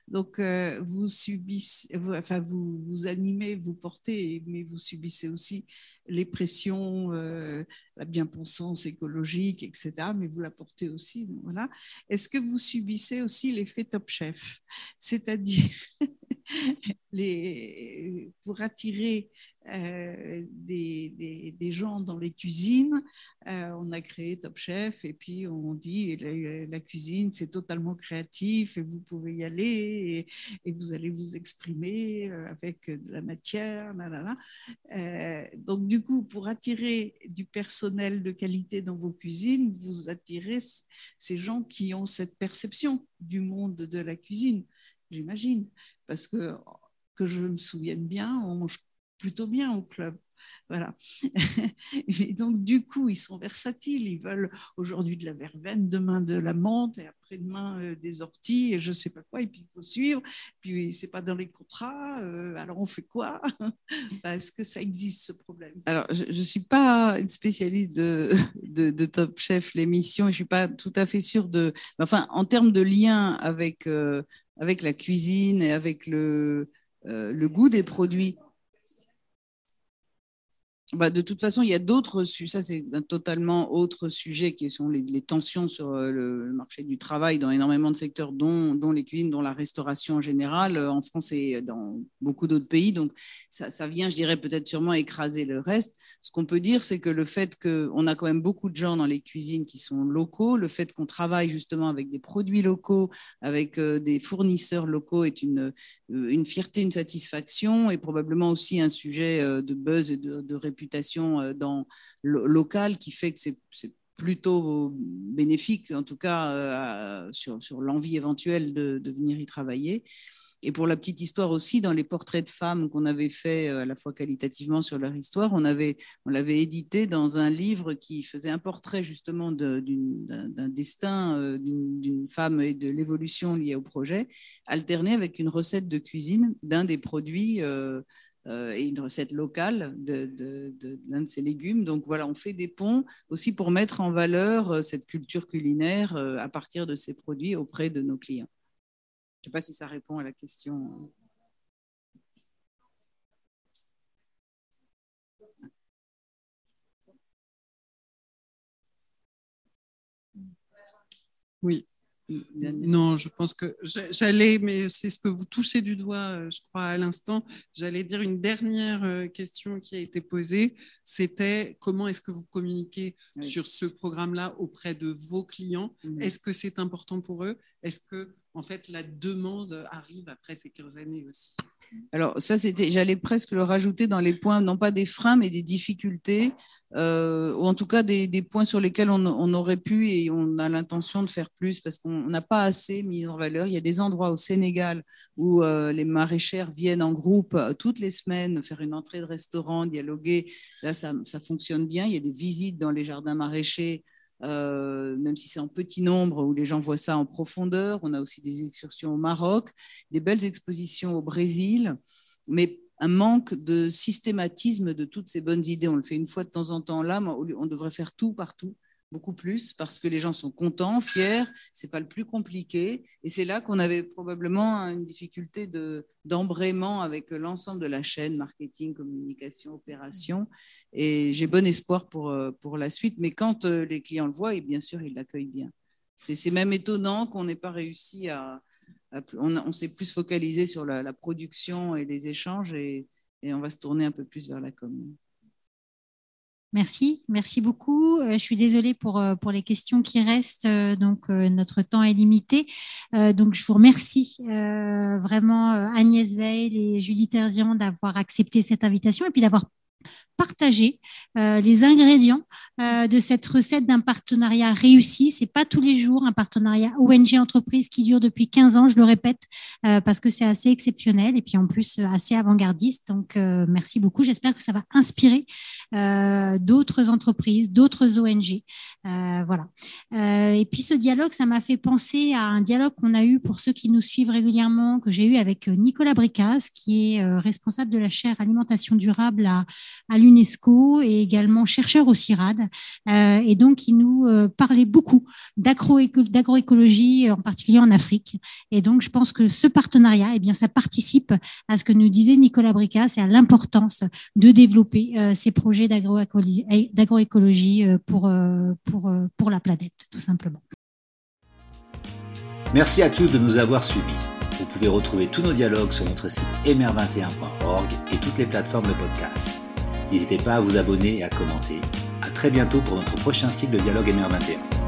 Donc, euh, vous subissez, enfin, vous, vous animez, vous portez, mais vous subissez aussi les pressions, euh, la bien-pensance écologique, etc. Mais vous la portez aussi. Voilà. Est-ce que vous subissez aussi l'effet Top Chef? C'est-à-dire pour attirer euh, des, gens dans les cuisines. Euh, on a créé Top Chef et puis on dit la, cuisine c'est totalement créatif et vous pouvez y aller et, vous allez vous exprimer euh, avec de la matière. donc du coup, pour attirer du personnel de qualité dans vos cuisines, vous attirez ces gens qui ont cette perception du monde de la cuisine j'imagine, parce que que je me souvienne bien, on mange plutôt bien au club. Voilà. Et donc, du coup, ils sont versatiles. Ils veulent aujourd'hui de la verveine, demain de la menthe et après-demain euh, des orties et je ne sais pas quoi. Et puis, il faut suivre. Puis, c'est pas dans les contrats. Euh, alors, on fait quoi? Est-ce que ça existe, ce problème Alors, je ne suis pas une spécialiste de, de, Top Chef, l'émission. Je ne suis pas tout à fait sûre de. Enfin, en termes de lien avec. Euh, avec la cuisine et avec le, euh, le goût des produits. Bah, de toute façon, il y a d'autres sujets, ça c'est un totalement autre sujet qui sont les, tensions sur euh, le, marché du travail dans énormément de secteurs, dont, les cuisines, dont la restauration en général, euh, en France et dans beaucoup d'autres pays. Donc ça, ça, vient, je dirais, peut-être sûrement écraser le reste. Ce qu'on peut dire, c'est que le fait qu'on a quand même beaucoup de gens dans les cuisines qui sont locaux, le fait qu'on travaille justement avec des produits locaux, avec euh, des fournisseurs locaux est une, une fierté, une satisfaction et probablement aussi un sujet de buzz et de, de réputation réputation euh, dans, locale qui fait que c'est plutôt bénéfique, en tout cas euh, sur, sur l'envie éventuelle de, venir y travailler. Et pour la petite histoire aussi, dans les portraits de femmes qu'on avait fait euh, à la fois qualitativement sur leur histoire, on avait on l'avait édité dans un livre qui faisait un portrait justement d'un destin d'une femme et de l'évolution liée au projet, alterné avec une recette de cuisine d'un des produits et une recette locale de, l'un de ces légumes. Donc voilà, on fait des ponts aussi pour mettre en valeur euh, cette culture culinaire euh, à partir de ces produits auprès de nos clients. Je ne sais pas si ça répond à la question. Oui. Non, je pense que j'allais, mais c'est ce que vous touchez du doigt, euh, je crois, à l'instant. J'allais dire une dernière euh, question qui a été posée, c'était comment est-ce que vous communiquez sur ce programme-là auprès de vos clients? Est-ce que c'est important pour eux? Est-ce que, en fait, la demande arrive après ces 15 années aussi Alors, ça, c'était, j'allais presque le rajouter dans les points, non pas des freins, mais des difficultés euh, ou en tout cas des, points sur lesquels on, aurait pu et on a l'intention de faire plus parce qu'on n'a pas assez mis en valeur. Il y a des endroits au Sénégal où euh, les maraîchères viennent en groupe euh, toutes les semaines faire une entrée de restaurant, dialoguer. Là, ça fonctionne bien. Il y a des visites dans les jardins maraîchers. Euh, même si c'est en petit nombre, où les gens voient ça en profondeur. On a aussi des excursions au Maroc, des belles expositions au Brésil, mais un manque de systématisme de toutes ces bonnes idées. On le fait une fois de temps en temps là, mais on devrait faire tout partout, beaucoup plus, parce que les gens sont contents, fiers, c'est pas le plus compliqué. Et c'est là qu'on avait probablement une difficulté de, d'embrayement avec l'ensemble de la chaîne, marketing, communication, opération. Et j'ai bon espoir pour, euh, pour la suite. Mais quand euh, les clients le voient, et bien sûr, ils l'accueillent bien. C'est même étonnant qu'on n'ait pas réussi à, on, s'est plus focalisé sur la, production et les échanges et, on va se tourner un peu plus vers la commune. Merci, merci beaucoup. Euh, je suis désolée pour, euh, pour les questions qui restent, euh, donc notre temps est limité. donc je vous remercie vraiment Agnès Veil et Julie Terzian d'avoir accepté cette invitation et puis d'avoir partager euh, les ingrédients euh, de cette recette d'un partenariat réussi. C'est pas tous les jours un partenariat ONG entreprise qui dure depuis 15 ans, je le répète, euh, parce que c'est assez exceptionnel et puis en plus assez avant-gardiste. Donc merci beaucoup. J'espère que ça va inspirer d'autres entreprises, d'autres ONG. voilà. et puis ce dialogue, ça m'a fait penser à un dialogue qu'on a eu pour ceux qui nous suivent régulièrement, que j'ai eu avec Nicolas Bricas, qui est responsable de la chaire alimentation durable à, à l'UNESCO et également chercheur au CIRAD. Euh, et donc, il nous euh, parlait beaucoup d'agroécologie, en particulier en Afrique. Et donc, je pense que ce partenariat, eh bien, ça participe à ce que nous disait Nicolas Bricas et à l'importance de développer euh, ces projets d'agroécologie pour, pour, pour la planète, tout simplement. Merci à tous de nous avoir suivis. Vous pouvez retrouver tous nos dialogues sur notre site mr21.org et toutes les plateformes de podcast. N'hésitez pas à vous abonner et à commenter. À très bientôt pour notre prochain cycle de Dialogue MR21.